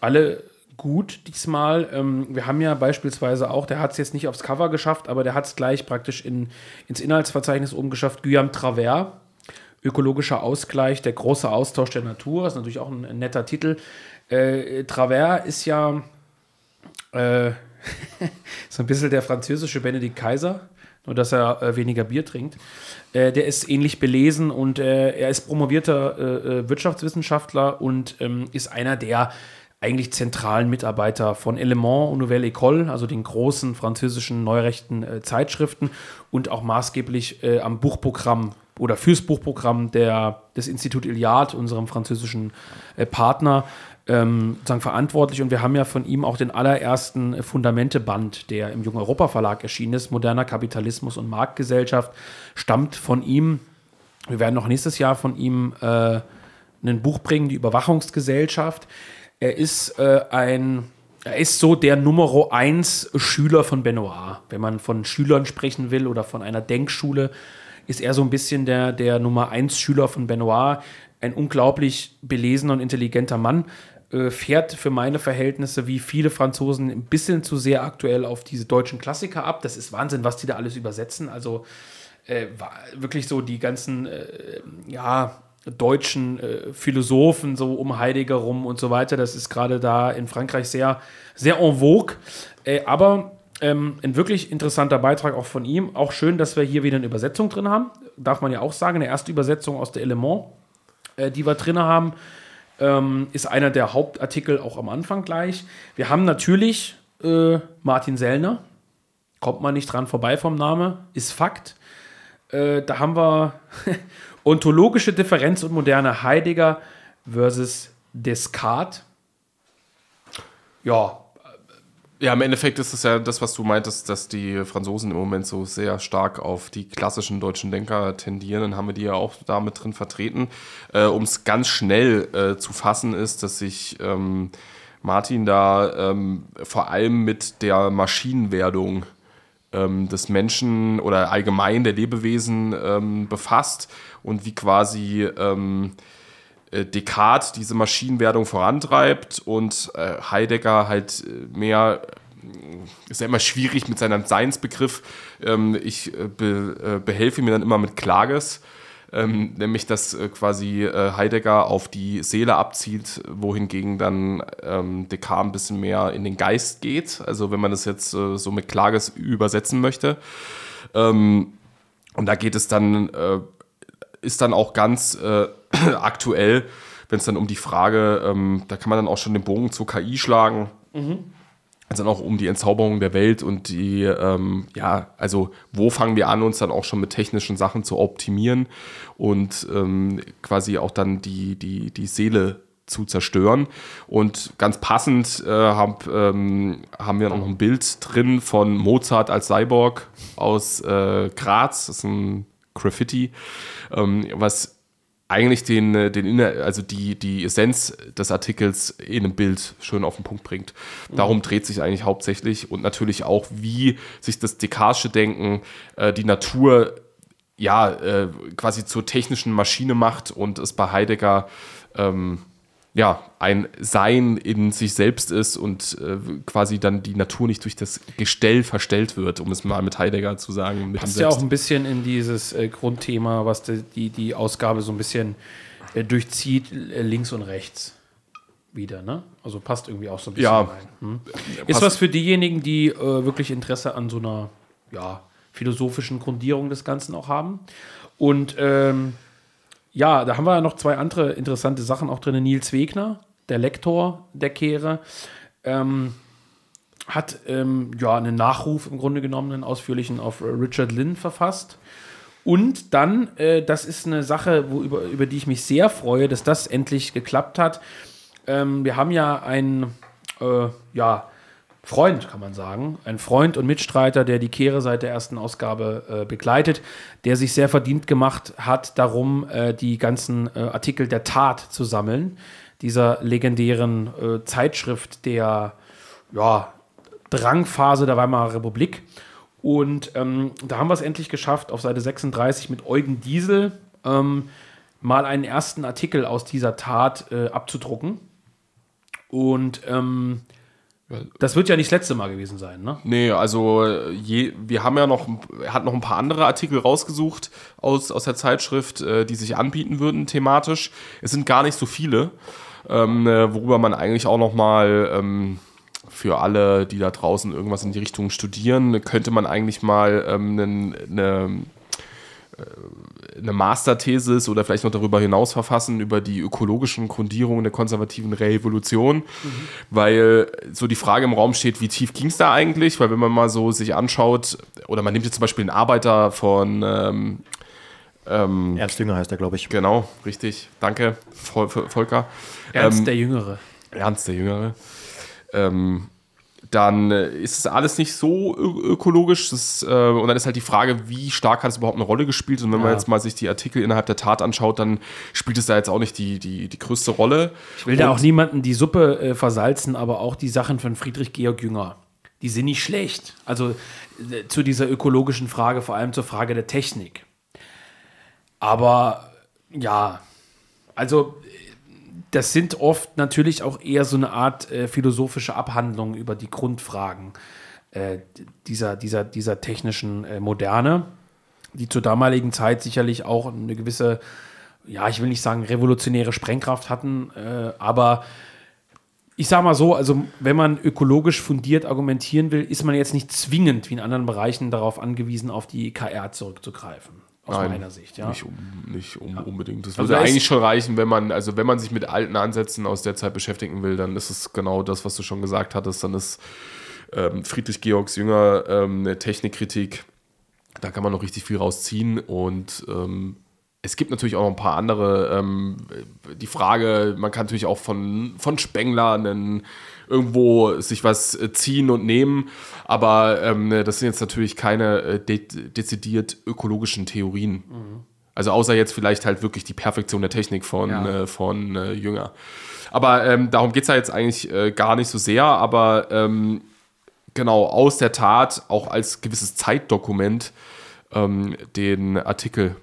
alle gut diesmal. Ähm, wir haben ja beispielsweise auch, der hat es jetzt nicht aufs Cover geschafft, aber der hat es gleich praktisch in, ins Inhaltsverzeichnis oben geschafft. Guillaume Travers, ökologischer Ausgleich, der große Austausch der Natur, ist natürlich auch ein, ein netter Titel. Äh, Travers ist ja Äh, so ein bisschen der französische Benedikt Kaiser, nur dass er äh, weniger Bier trinkt. Äh, der ist ähnlich belesen und äh, er ist promovierter äh, Wirtschaftswissenschaftler und ähm, ist einer der eigentlich zentralen Mitarbeiter von Element und Nouvelle École, also den großen französischen neurechten äh, Zeitschriften und auch maßgeblich äh, am Buchprogramm oder fürs Buchprogramm der, des Institut Iliad, unserem französischen äh, Partner, ähm, sozusagen verantwortlich. Und wir haben ja von ihm auch den allerersten Fundamente-Band, der im Jungen Europa Verlag erschienen ist, Moderner Kapitalismus und Marktgesellschaft, stammt von ihm. Wir werden noch nächstes Jahr von ihm äh, ein Buch bringen, die Überwachungsgesellschaft. Er ist äh, ein, er ist so der Nummer 1 Schüler von Benoit. Wenn man von Schülern sprechen will oder von einer Denkschule, ist er so ein bisschen der, der Nummer 1 Schüler von Benoit. Ein unglaublich belesener und intelligenter Mann. Äh, fährt für meine Verhältnisse wie viele Franzosen ein bisschen zu sehr aktuell auf diese deutschen Klassiker ab. Das ist Wahnsinn, was die da alles übersetzen. Also äh, wirklich so die ganzen, äh, ja, deutschen äh, Philosophen so um Heidegger rum und so weiter. Das ist gerade da in Frankreich sehr, sehr en vogue. Äh, aber ähm, ein wirklich interessanter Beitrag auch von ihm. Auch schön, dass wir hier wieder eine Übersetzung drin haben. Darf man ja auch sagen, eine erste Übersetzung aus der Element, äh, die wir drin haben, ähm, ist einer der Hauptartikel auch am Anfang gleich. Wir haben natürlich äh, Martin Sellner. Kommt man nicht dran vorbei vom Namen, ist Fakt. Äh, da haben wir Ontologische Differenz und moderne Heidegger versus Descartes. Ja. Ja, im Endeffekt ist es ja das, was du meintest, dass die Franzosen im Moment so sehr stark auf die klassischen deutschen Denker tendieren. Dann haben wir die ja auch damit drin vertreten. Äh, um es ganz schnell äh, zu fassen, ist, dass sich ähm, Martin da ähm, vor allem mit der Maschinenwerdung ähm, des Menschen oder allgemein der Lebewesen ähm, befasst und wie quasi ähm, äh, Descartes diese Maschinenwerdung vorantreibt und äh, Heidegger halt äh, mehr äh, ist ja immer schwierig mit seinem Seinsbegriff. Ähm, ich be, behelfe mir dann immer mit Klages, ähm, nämlich dass quasi Heidegger auf die Seele abzieht, wohingegen dann ähm, Descartes ein bisschen mehr in den Geist geht. Also wenn man das jetzt so mit Klages übersetzen möchte. Ähm, und da geht es dann ist dann auch ganz äh, aktuell, wenn es dann um die Frage, ähm, da kann man dann auch schon den Bogen zur KI schlagen. Mhm. Also dann auch um die Entzauberung der Welt und die, ähm, ja, also wo fangen wir an, uns dann auch schon mit technischen Sachen zu optimieren und ähm, quasi auch dann die, die, die Seele zu zerstören. Und ganz passend äh, hab, ähm, haben wir noch ein Bild drin von Mozart als Cyborg aus äh, Graz. Das ist ein Graffiti, ähm, was eigentlich den, äh, den also die, die Essenz des Artikels in einem Bild schön auf den Punkt bringt. Darum dreht sich eigentlich hauptsächlich und natürlich auch, wie sich das Descartesche Denken äh, die Natur ja äh, quasi zur technischen Maschine macht und es bei Heidegger ähm, ja, ein Sein in sich selbst ist und äh, quasi dann die Natur nicht durch das Gestell verstellt wird, um es mal mit Heidegger zu sagen. Mit Passt ja auch ein bisschen in dieses äh, Grundthema, was die, die, die, Ausgabe so ein bisschen äh, durchzieht, äh, links und rechts wieder, ne? Also passt irgendwie auch so ein bisschen ja, rein. Hm? Ist was für diejenigen, die äh, wirklich Interesse an so einer ja, philosophischen Grundierung des Ganzen auch haben. Und ähm, ja, da haben wir noch zwei andere interessante Sachen auch drin. Nils Wegner, der Lektor der Kehre, ähm, hat ähm, ja einen Nachruf im Grunde genommen, einen ausführlichen auf Richard Lynn verfasst. Und dann, äh, das ist eine Sache, wo, über, über die ich mich sehr freue, dass das endlich geklappt hat. Ähm, wir haben ja einen, äh, ja, Freund, kann man sagen. Ein Freund und Mitstreiter, der die Kehre seit der ersten Ausgabe äh, begleitet, der sich sehr verdient gemacht hat, darum äh, die ganzen äh, Artikel der Tat zu sammeln. Dieser legendären äh, Zeitschrift der ja, Drangphase der Weimarer Republik. Und ähm, da haben wir es endlich geschafft, auf Seite 36 mit Eugen Diesel ähm, mal einen ersten Artikel aus dieser Tat äh, abzudrucken. Und ähm, das wird ja nicht das letzte Mal gewesen sein, ne? Nee, also je, wir haben ja noch, er hat noch ein paar andere Artikel rausgesucht aus, aus der Zeitschrift, äh, die sich anbieten würden thematisch. Es sind gar nicht so viele, ähm, äh, worüber man eigentlich auch noch mal ähm, für alle, die da draußen irgendwas in die Richtung studieren, könnte man eigentlich mal ähm, eine, eine, eine Masterthesis oder vielleicht noch darüber hinaus verfassen über die ökologischen Grundierungen der konservativen Revolution, mhm. weil so die Frage im Raum steht, wie tief ging es da eigentlich? Weil wenn man mal so sich anschaut, oder man nimmt jetzt zum Beispiel einen Arbeiter von ähm, ähm, Ernst Jünger heißt er, glaube ich. Genau, richtig. Danke, Vol Volker. Ernst ähm, der Jüngere. Ernst der Jüngere. Ähm, dann äh, ist es alles nicht so ökologisch. Das, äh, und dann ist halt die Frage, wie stark hat es überhaupt eine Rolle gespielt? Und wenn ja. man jetzt mal sich die Artikel innerhalb der Tat anschaut, dann spielt es da jetzt auch nicht die, die, die größte Rolle. Ich will und da auch niemanden die Suppe äh, versalzen, aber auch die Sachen von Friedrich Georg Jünger, die sind nicht schlecht. Also äh, zu dieser ökologischen Frage, vor allem zur Frage der Technik. Aber ja, also das sind oft natürlich auch eher so eine Art äh, philosophische Abhandlung über die Grundfragen äh, dieser, dieser, dieser technischen äh, Moderne, die zur damaligen Zeit sicherlich auch eine gewisse, ja, ich will nicht sagen revolutionäre Sprengkraft hatten, äh, aber ich sage mal so, also wenn man ökologisch fundiert argumentieren will, ist man jetzt nicht zwingend wie in anderen Bereichen darauf angewiesen, auf die KR zurückzugreifen aus Nein, meiner Sicht. Ja. Nicht, um, nicht um, ja. unbedingt. Das also würde eigentlich schon reichen, wenn man, also wenn man sich mit alten Ansätzen aus der Zeit beschäftigen will, dann ist es genau das, was du schon gesagt hattest. Dann ist ähm, Friedrich Georgs Jünger ähm, eine Technikkritik. Da kann man noch richtig viel rausziehen und ähm, es gibt natürlich auch noch ein paar andere. Ähm, die Frage, man kann natürlich auch von, von Spengler einen irgendwo sich was äh, ziehen und nehmen. Aber ähm, das sind jetzt natürlich keine äh, de dezidiert ökologischen Theorien. Mhm. Also außer jetzt vielleicht halt wirklich die Perfektion der Technik von, ja. äh, von äh, Jünger. Aber ähm, darum geht es ja jetzt eigentlich äh, gar nicht so sehr. Aber ähm, genau, aus der Tat auch als gewisses Zeitdokument ähm, den Artikel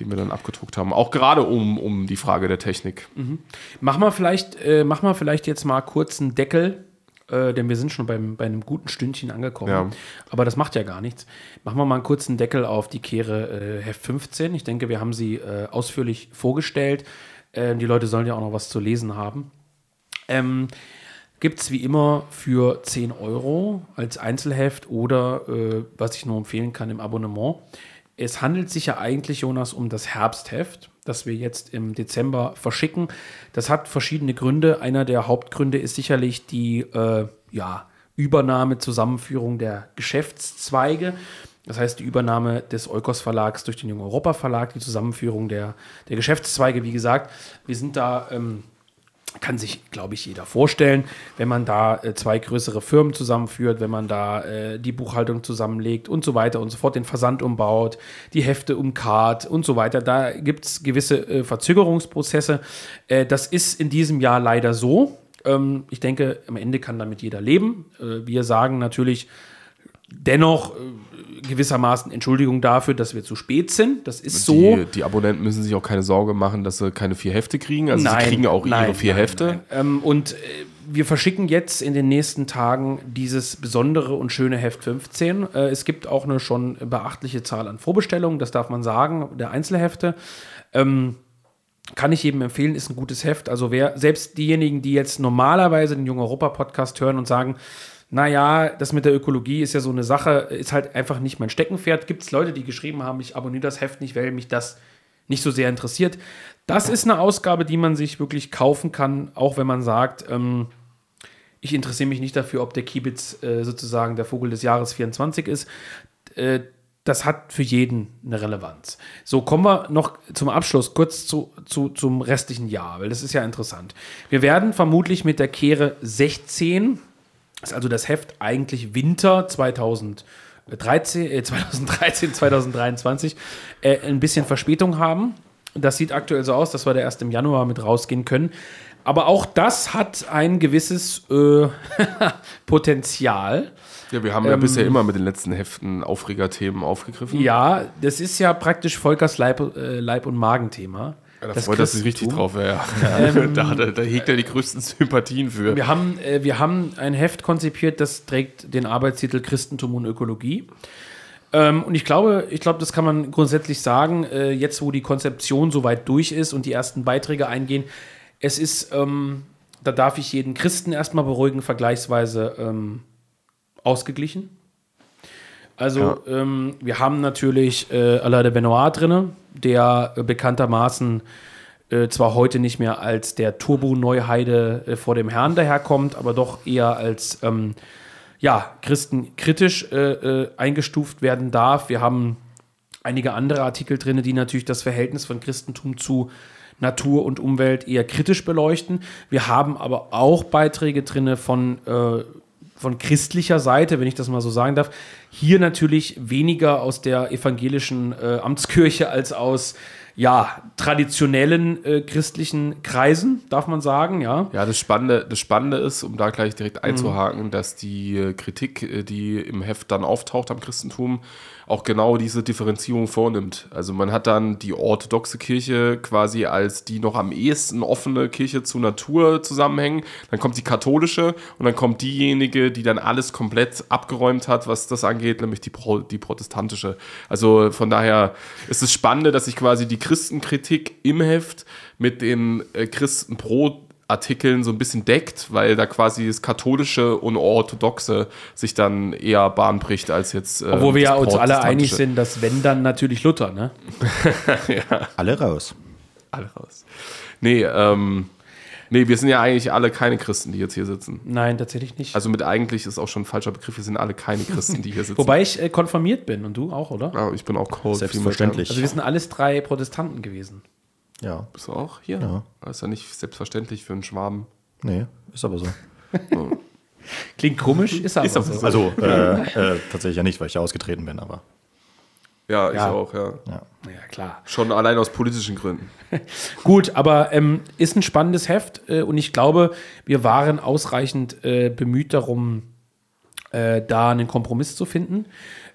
den wir dann abgedruckt haben. Auch gerade um, um die Frage der Technik. Mhm. Mach mal vielleicht, äh, mach mal vielleicht jetzt mal kurz einen Deckel, äh, denn wir sind schon beim, bei einem guten Stündchen angekommen. Ja. Aber das macht ja gar nichts. Machen wir mal einen kurzen Deckel auf die Kehre äh, Heft 15. Ich denke, wir haben sie äh, ausführlich vorgestellt. Äh, die Leute sollen ja auch noch was zu lesen haben. Ähm, Gibt es wie immer für 10 Euro als Einzelheft oder, äh, was ich nur empfehlen kann, im Abonnement es handelt sich ja eigentlich, Jonas, um das Herbstheft, das wir jetzt im Dezember verschicken. Das hat verschiedene Gründe. Einer der Hauptgründe ist sicherlich die äh, ja, Übernahme, Zusammenführung der Geschäftszweige. Das heißt, die Übernahme des Eukos Verlags durch den Jungen Europa Verlag, die Zusammenführung der, der Geschäftszweige, wie gesagt. Wir sind da ähm, kann sich, glaube ich, jeder vorstellen, wenn man da äh, zwei größere Firmen zusammenführt, wenn man da äh, die Buchhaltung zusammenlegt und so weiter und so fort, den Versand umbaut, die Hefte umkart und so weiter. Da gibt es gewisse äh, Verzögerungsprozesse. Äh, das ist in diesem Jahr leider so. Ähm, ich denke, am Ende kann damit jeder leben. Äh, wir sagen natürlich dennoch, äh, gewissermaßen Entschuldigung dafür, dass wir zu spät sind. Das ist die, so. Die Abonnenten müssen sich auch keine Sorge machen, dass sie keine vier Hefte kriegen. Also nein, sie kriegen auch nein, ihre vier nein, Hefte. Ähm, und äh, wir verschicken jetzt in den nächsten Tagen dieses besondere und schöne Heft 15. Äh, es gibt auch eine schon beachtliche Zahl an Vorbestellungen, das darf man sagen, der Einzelhefte. Ähm, kann ich jedem empfehlen, ist ein gutes Heft. Also wer, selbst diejenigen, die jetzt normalerweise den Jung Europa Podcast hören und sagen, naja, das mit der Ökologie ist ja so eine Sache, ist halt einfach nicht mein Steckenpferd. Gibt es Leute, die geschrieben haben, ich abonniere das Heft nicht, weil mich das nicht so sehr interessiert. Das ist eine Ausgabe, die man sich wirklich kaufen kann, auch wenn man sagt, ähm, ich interessiere mich nicht dafür, ob der Kiebitz äh, sozusagen der Vogel des Jahres 24 ist. Äh, das hat für jeden eine Relevanz. So, kommen wir noch zum Abschluss kurz zu, zu, zum restlichen Jahr, weil das ist ja interessant. Wir werden vermutlich mit der Kehre 16 ist also das Heft eigentlich Winter 2013, äh, 2013 2023 äh, ein bisschen Verspätung haben. Das sieht aktuell so aus, dass wir da erst im Januar mit rausgehen können. Aber auch das hat ein gewisses äh, Potenzial. Ja, wir haben ja ähm, bisher immer mit den letzten Heften Aufregerthemen aufgegriffen. Ja, das ist ja praktisch Volkers Leib, äh, Leib- und Magenthema. Ja, da das freut sich richtig drauf, ja. Ähm, da, da, da, hegt er die größten Sympathien für. Wir haben, äh, wir haben ein Heft konzipiert, das trägt den Arbeitstitel Christentum und Ökologie. Ähm, und ich glaube, ich glaube, das kann man grundsätzlich sagen, äh, jetzt wo die Konzeption soweit durch ist und die ersten Beiträge eingehen, es ist ähm, da darf ich jeden Christen erstmal beruhigen, vergleichsweise ähm, ausgeglichen. Also ja. ähm, wir haben natürlich äh, Alain de Benoit drin, der äh, bekanntermaßen äh, zwar heute nicht mehr als der Turbo-Neuheide äh, vor dem Herrn daherkommt, aber doch eher als ähm, ja, Christen kritisch äh, äh, eingestuft werden darf. Wir haben einige andere Artikel drin, die natürlich das Verhältnis von Christentum zu Natur und Umwelt eher kritisch beleuchten. Wir haben aber auch Beiträge drin von, äh, von christlicher Seite, wenn ich das mal so sagen darf. Hier natürlich weniger aus der evangelischen äh, Amtskirche als aus ja, traditionellen äh, christlichen Kreisen, darf man sagen, ja. Ja, das Spannende, das Spannende ist, um da gleich direkt einzuhaken, mhm. dass die äh, Kritik, äh, die im Heft dann auftaucht am Christentum, auch genau diese Differenzierung vornimmt. Also man hat dann die orthodoxe Kirche quasi als die noch am ehesten offene Kirche zur Natur zusammenhängen. Dann kommt die katholische und dann kommt diejenige, die dann alles komplett abgeräumt hat, was das angeht, nämlich die, Pro die protestantische. Also von daher ist es spannend, dass sich quasi die Christenkritik im Heft mit den äh, Christen pro Artikeln so ein bisschen deckt, weil da quasi das katholische und orthodoxe sich dann eher Bahn bricht als jetzt. Äh, Obwohl wir ja uns alle einig sind, dass wenn dann natürlich Luther, ne? ja. Alle raus. Alle raus. Nee, ähm, nee, wir sind ja eigentlich alle keine Christen, die jetzt hier sitzen. Nein, tatsächlich nicht. Also mit eigentlich ist auch schon ein falscher Begriff, wir sind alle keine Christen, die hier sitzen. Wobei ich äh, konfirmiert bin und du auch, oder? Ja, ich bin auch cold. Selbstverständlich. Also wir sind alles drei Protestanten gewesen. Ja. Bist du auch hier? Ja. Ist ja nicht selbstverständlich für einen Schwaben. Nee, ist aber so. Klingt komisch, ist aber, ist aber so. Also äh, äh, tatsächlich ja nicht, weil ich ja ausgetreten bin, aber. Ja, ich ja. auch, ja. ja. Ja, klar. Schon allein aus politischen Gründen. Gut, aber ähm, ist ein spannendes Heft äh, und ich glaube, wir waren ausreichend äh, bemüht darum, äh, da einen Kompromiss zu finden.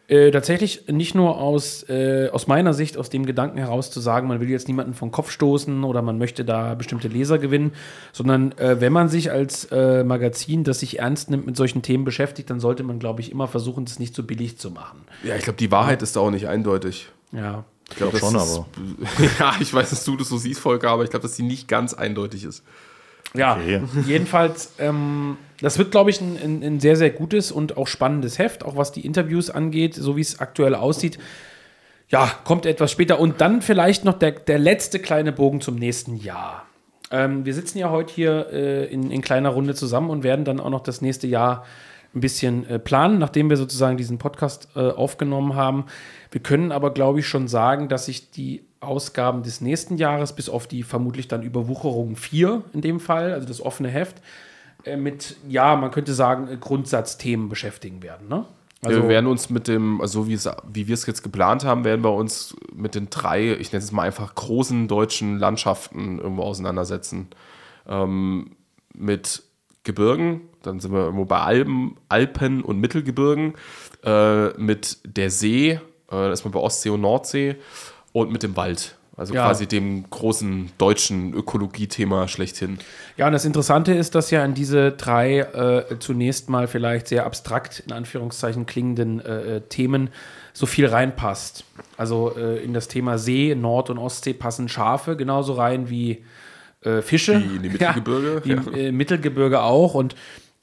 Äh, tatsächlich nicht nur aus, äh, aus meiner Sicht, aus dem Gedanken heraus zu sagen, man will jetzt niemanden vom Kopf stoßen oder man möchte da bestimmte Leser gewinnen, sondern äh, wenn man sich als äh, Magazin, das sich ernst nimmt, mit solchen Themen beschäftigt, dann sollte man, glaube ich, immer versuchen, das nicht so billig zu machen. Ja, ich glaube, die Wahrheit ist da auch nicht eindeutig. Ja. Ich glaube glaub schon, ist, aber. ja, ich weiß, dass du das so siehst, Volker, aber ich glaube, dass die nicht ganz eindeutig ist. Ja, okay. jedenfalls, ähm, das wird, glaube ich, ein, ein, ein, sehr, sehr gutes und auch spannendes Heft, auch was die Interviews angeht, so wie es aktuell aussieht. Ja, kommt etwas später. Und dann vielleicht noch der, der letzte kleine Bogen zum nächsten Jahr. Ähm, wir sitzen ja heute hier äh, in, in kleiner Runde zusammen und werden dann auch noch das nächste Jahr ein bisschen äh, planen, nachdem wir sozusagen diesen Podcast äh, aufgenommen haben. Wir können aber, glaube ich, schon sagen, dass sich die Ausgaben des nächsten Jahres, bis auf die vermutlich dann Überwucherung 4 in dem Fall, also das offene Heft, äh, mit, ja, man könnte sagen, äh, Grundsatzthemen beschäftigen werden. Ne? Also, wir werden uns mit dem, also wie, es, wie wir es jetzt geplant haben, werden wir uns mit den drei, ich nenne es mal einfach großen deutschen Landschaften irgendwo auseinandersetzen. Ähm, mit Gebirgen, dann sind wir irgendwo bei Alpen, Alpen und Mittelgebirgen, äh, mit der See, äh, da ist man bei Ostsee und Nordsee und mit dem Wald. Also ja. quasi dem großen deutschen Ökologie-Thema schlechthin. Ja, und das Interessante ist, dass ja in diese drei äh, zunächst mal vielleicht sehr abstrakt in Anführungszeichen klingenden äh, äh Themen so viel reinpasst. Also äh, in das Thema See, Nord- und Ostsee passen Schafe genauso rein wie äh, Fische. Wie in die Mittelgebirge. Ja, die, ja. Äh, Mittelgebirge auch. Und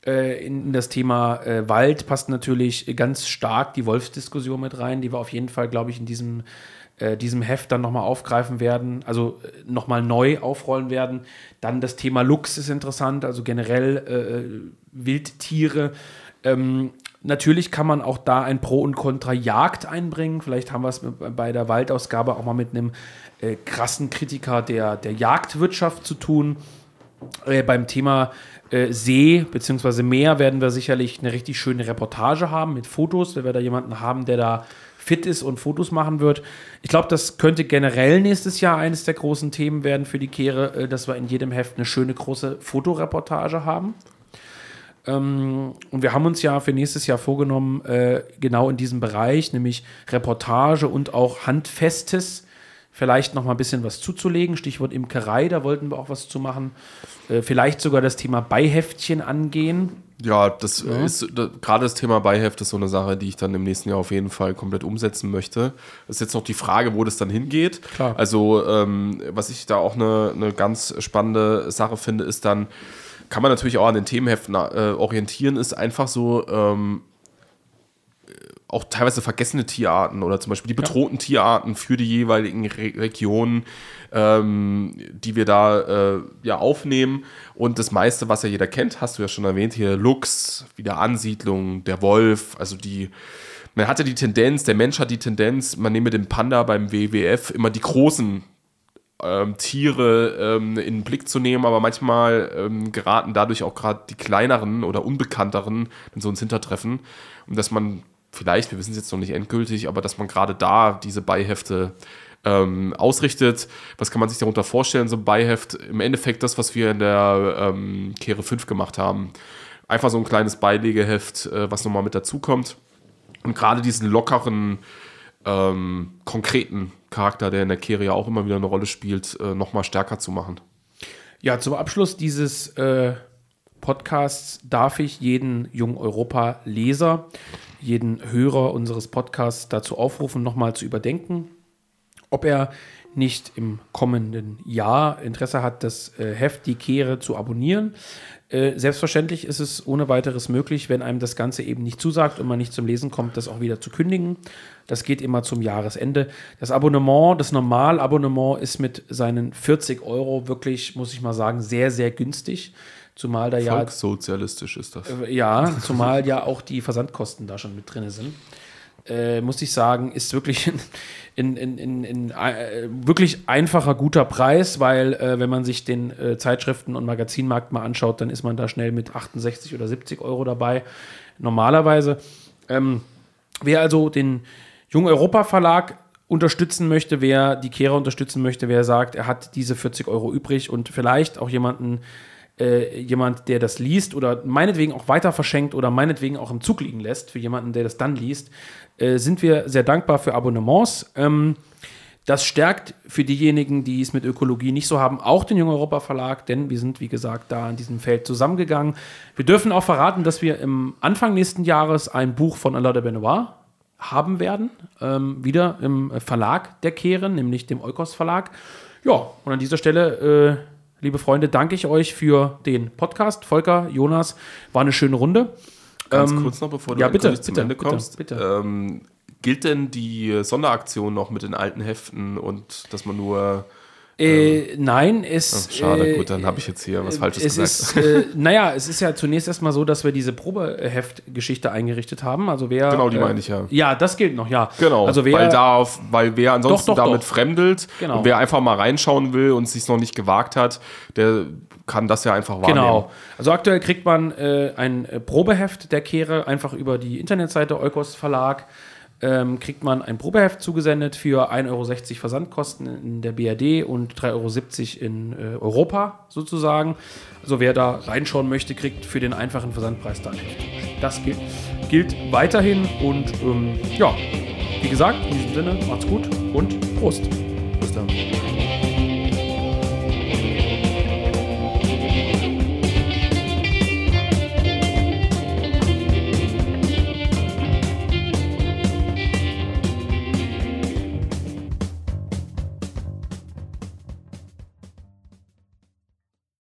in das Thema Wald passt natürlich ganz stark die Wolfsdiskussion mit rein, die wir auf jeden Fall, glaube ich, in diesem äh, diesem Heft dann nochmal aufgreifen werden, also äh, nochmal neu aufrollen werden. Dann das Thema Lux ist interessant, also generell äh, Wildtiere. Ähm, natürlich kann man auch da ein Pro und Contra Jagd einbringen. Vielleicht haben wir es bei der Waldausgabe auch mal mit einem äh, krassen Kritiker der, der Jagdwirtschaft zu tun. Äh, beim Thema äh, See bzw. Meer werden wir sicherlich eine richtig schöne Reportage haben mit Fotos, wenn wir da jemanden haben, der da fit ist und Fotos machen wird. Ich glaube, das könnte generell nächstes Jahr eines der großen Themen werden für die Kehre, äh, dass wir in jedem Heft eine schöne große Fotoreportage haben. Ähm, und wir haben uns ja für nächstes Jahr vorgenommen, äh, genau in diesem Bereich, nämlich Reportage und auch Handfestes, vielleicht noch mal ein bisschen was zuzulegen. Stichwort Imkerei, da wollten wir auch was zu machen. Äh, vielleicht sogar das Thema Beiheftchen angehen. Ja, das ja. ist da, gerade das Thema Beiheft ist so eine Sache, die ich dann im nächsten Jahr auf jeden Fall komplett umsetzen möchte. Es ist jetzt noch die Frage, wo das dann hingeht. Klar. Also, ähm, was ich da auch eine, eine ganz spannende Sache finde, ist dann, kann man natürlich auch an den Themenheften äh, orientieren, ist einfach so ähm, auch teilweise vergessene Tierarten oder zum Beispiel die bedrohten ja. Tierarten für die jeweiligen Re Regionen, ähm, die wir da äh, ja aufnehmen. Und das meiste, was ja jeder kennt, hast du ja schon erwähnt, hier Luchs, Wiederansiedlung, der Wolf, also die man hatte die Tendenz, der Mensch hat die Tendenz, man nehme den Panda beim WWF immer die großen ähm, Tiere ähm, in den Blick zu nehmen, aber manchmal ähm, geraten dadurch auch gerade die kleineren oder unbekannteren in so ins Hintertreffen. Und dass man vielleicht, wir wissen es jetzt noch nicht endgültig, aber dass man gerade da diese Beihefte ähm, ausrichtet. Was kann man sich darunter vorstellen, so ein Beiheft? Im Endeffekt das, was wir in der ähm, Kehre 5 gemacht haben. Einfach so ein kleines Beilegeheft, äh, was nochmal mit dazukommt. Und gerade diesen lockeren, ähm, konkreten Charakter, der in der Kehre ja auch immer wieder eine Rolle spielt, äh, nochmal stärker zu machen. Ja, zum Abschluss dieses äh, Podcasts darf ich jeden Jung Europa-Leser, jeden Hörer unseres Podcasts dazu aufrufen, nochmal zu überdenken, ob er nicht im kommenden Jahr Interesse hat, das äh, Heft Die Kehre zu abonnieren. Äh, selbstverständlich ist es ohne weiteres möglich, wenn einem das Ganze eben nicht zusagt und man nicht zum Lesen kommt, das auch wieder zu kündigen. Das geht immer zum Jahresende. Das Abonnement, das Normalabonnement ist mit seinen 40 Euro wirklich, muss ich mal sagen, sehr, sehr günstig. Zumal da ja. Volkssozialistisch ist das. Äh, ja, zumal ja auch die Versandkosten da schon mit drin sind. Äh, muss ich sagen, ist wirklich in, in, in, in äh, wirklich einfacher, guter Preis, weil äh, wenn man sich den äh, Zeitschriften- und Magazinmarkt mal anschaut, dann ist man da schnell mit 68 oder 70 Euro dabei, normalerweise. Ähm, wer also den Jung Europa Verlag unterstützen möchte, wer die Kehrer unterstützen möchte, wer sagt, er hat diese 40 Euro übrig und vielleicht auch jemanden, äh, jemand, der das liest oder meinetwegen auch weiter verschenkt oder meinetwegen auch im Zug liegen lässt, für jemanden, der das dann liest, äh, sind wir sehr dankbar für Abonnements. Ähm, das stärkt für diejenigen, die es mit Ökologie nicht so haben, auch den Jung Europa Verlag, denn wir sind, wie gesagt, da in diesem Feld zusammengegangen. Wir dürfen auch verraten, dass wir im Anfang nächsten Jahres ein Buch von Alain de Benoit haben werden, ähm, wieder im Verlag der Kehren, nämlich dem Eukos Verlag. Ja, und an dieser Stelle, äh, liebe Freunde, danke ich euch für den Podcast. Volker, Jonas, war eine schöne Runde. Ganz ähm, kurz noch, bevor du ja, bitte, zum bitte, Ende kommst. Bitte, bitte. Ähm, gilt denn die Sonderaktion noch mit den alten Heften und dass man nur äh, nein, es. Oh, schade, äh, gut, dann habe ich jetzt hier was Falsches es gesagt. Ist, äh, naja, es ist ja zunächst erstmal so, dass wir diese Probeheft-Geschichte eingerichtet haben. Also wer. Genau, die meine ich ja. Ja, das gilt noch, ja. Genau. Also wer, weil, da weil wer ansonsten doch, doch, damit doch. fremdelt genau. und wer einfach mal reinschauen will und sich noch nicht gewagt hat, der kann das ja einfach wahrnehmen. Genau. Also aktuell kriegt man äh, ein Probeheft der Kehre einfach über die Internetseite Eukos Verlag ähm, kriegt man ein Probeheft zugesendet für 1,60 Euro Versandkosten in der BRD und 3,70 Euro in äh, Europa sozusagen. Also wer da reinschauen möchte, kriegt für den einfachen Versandpreis da ein Heft. Das gilt, gilt weiterhin und ähm, ja, wie gesagt, in diesem Sinne, macht's gut und Prost. Bis dann.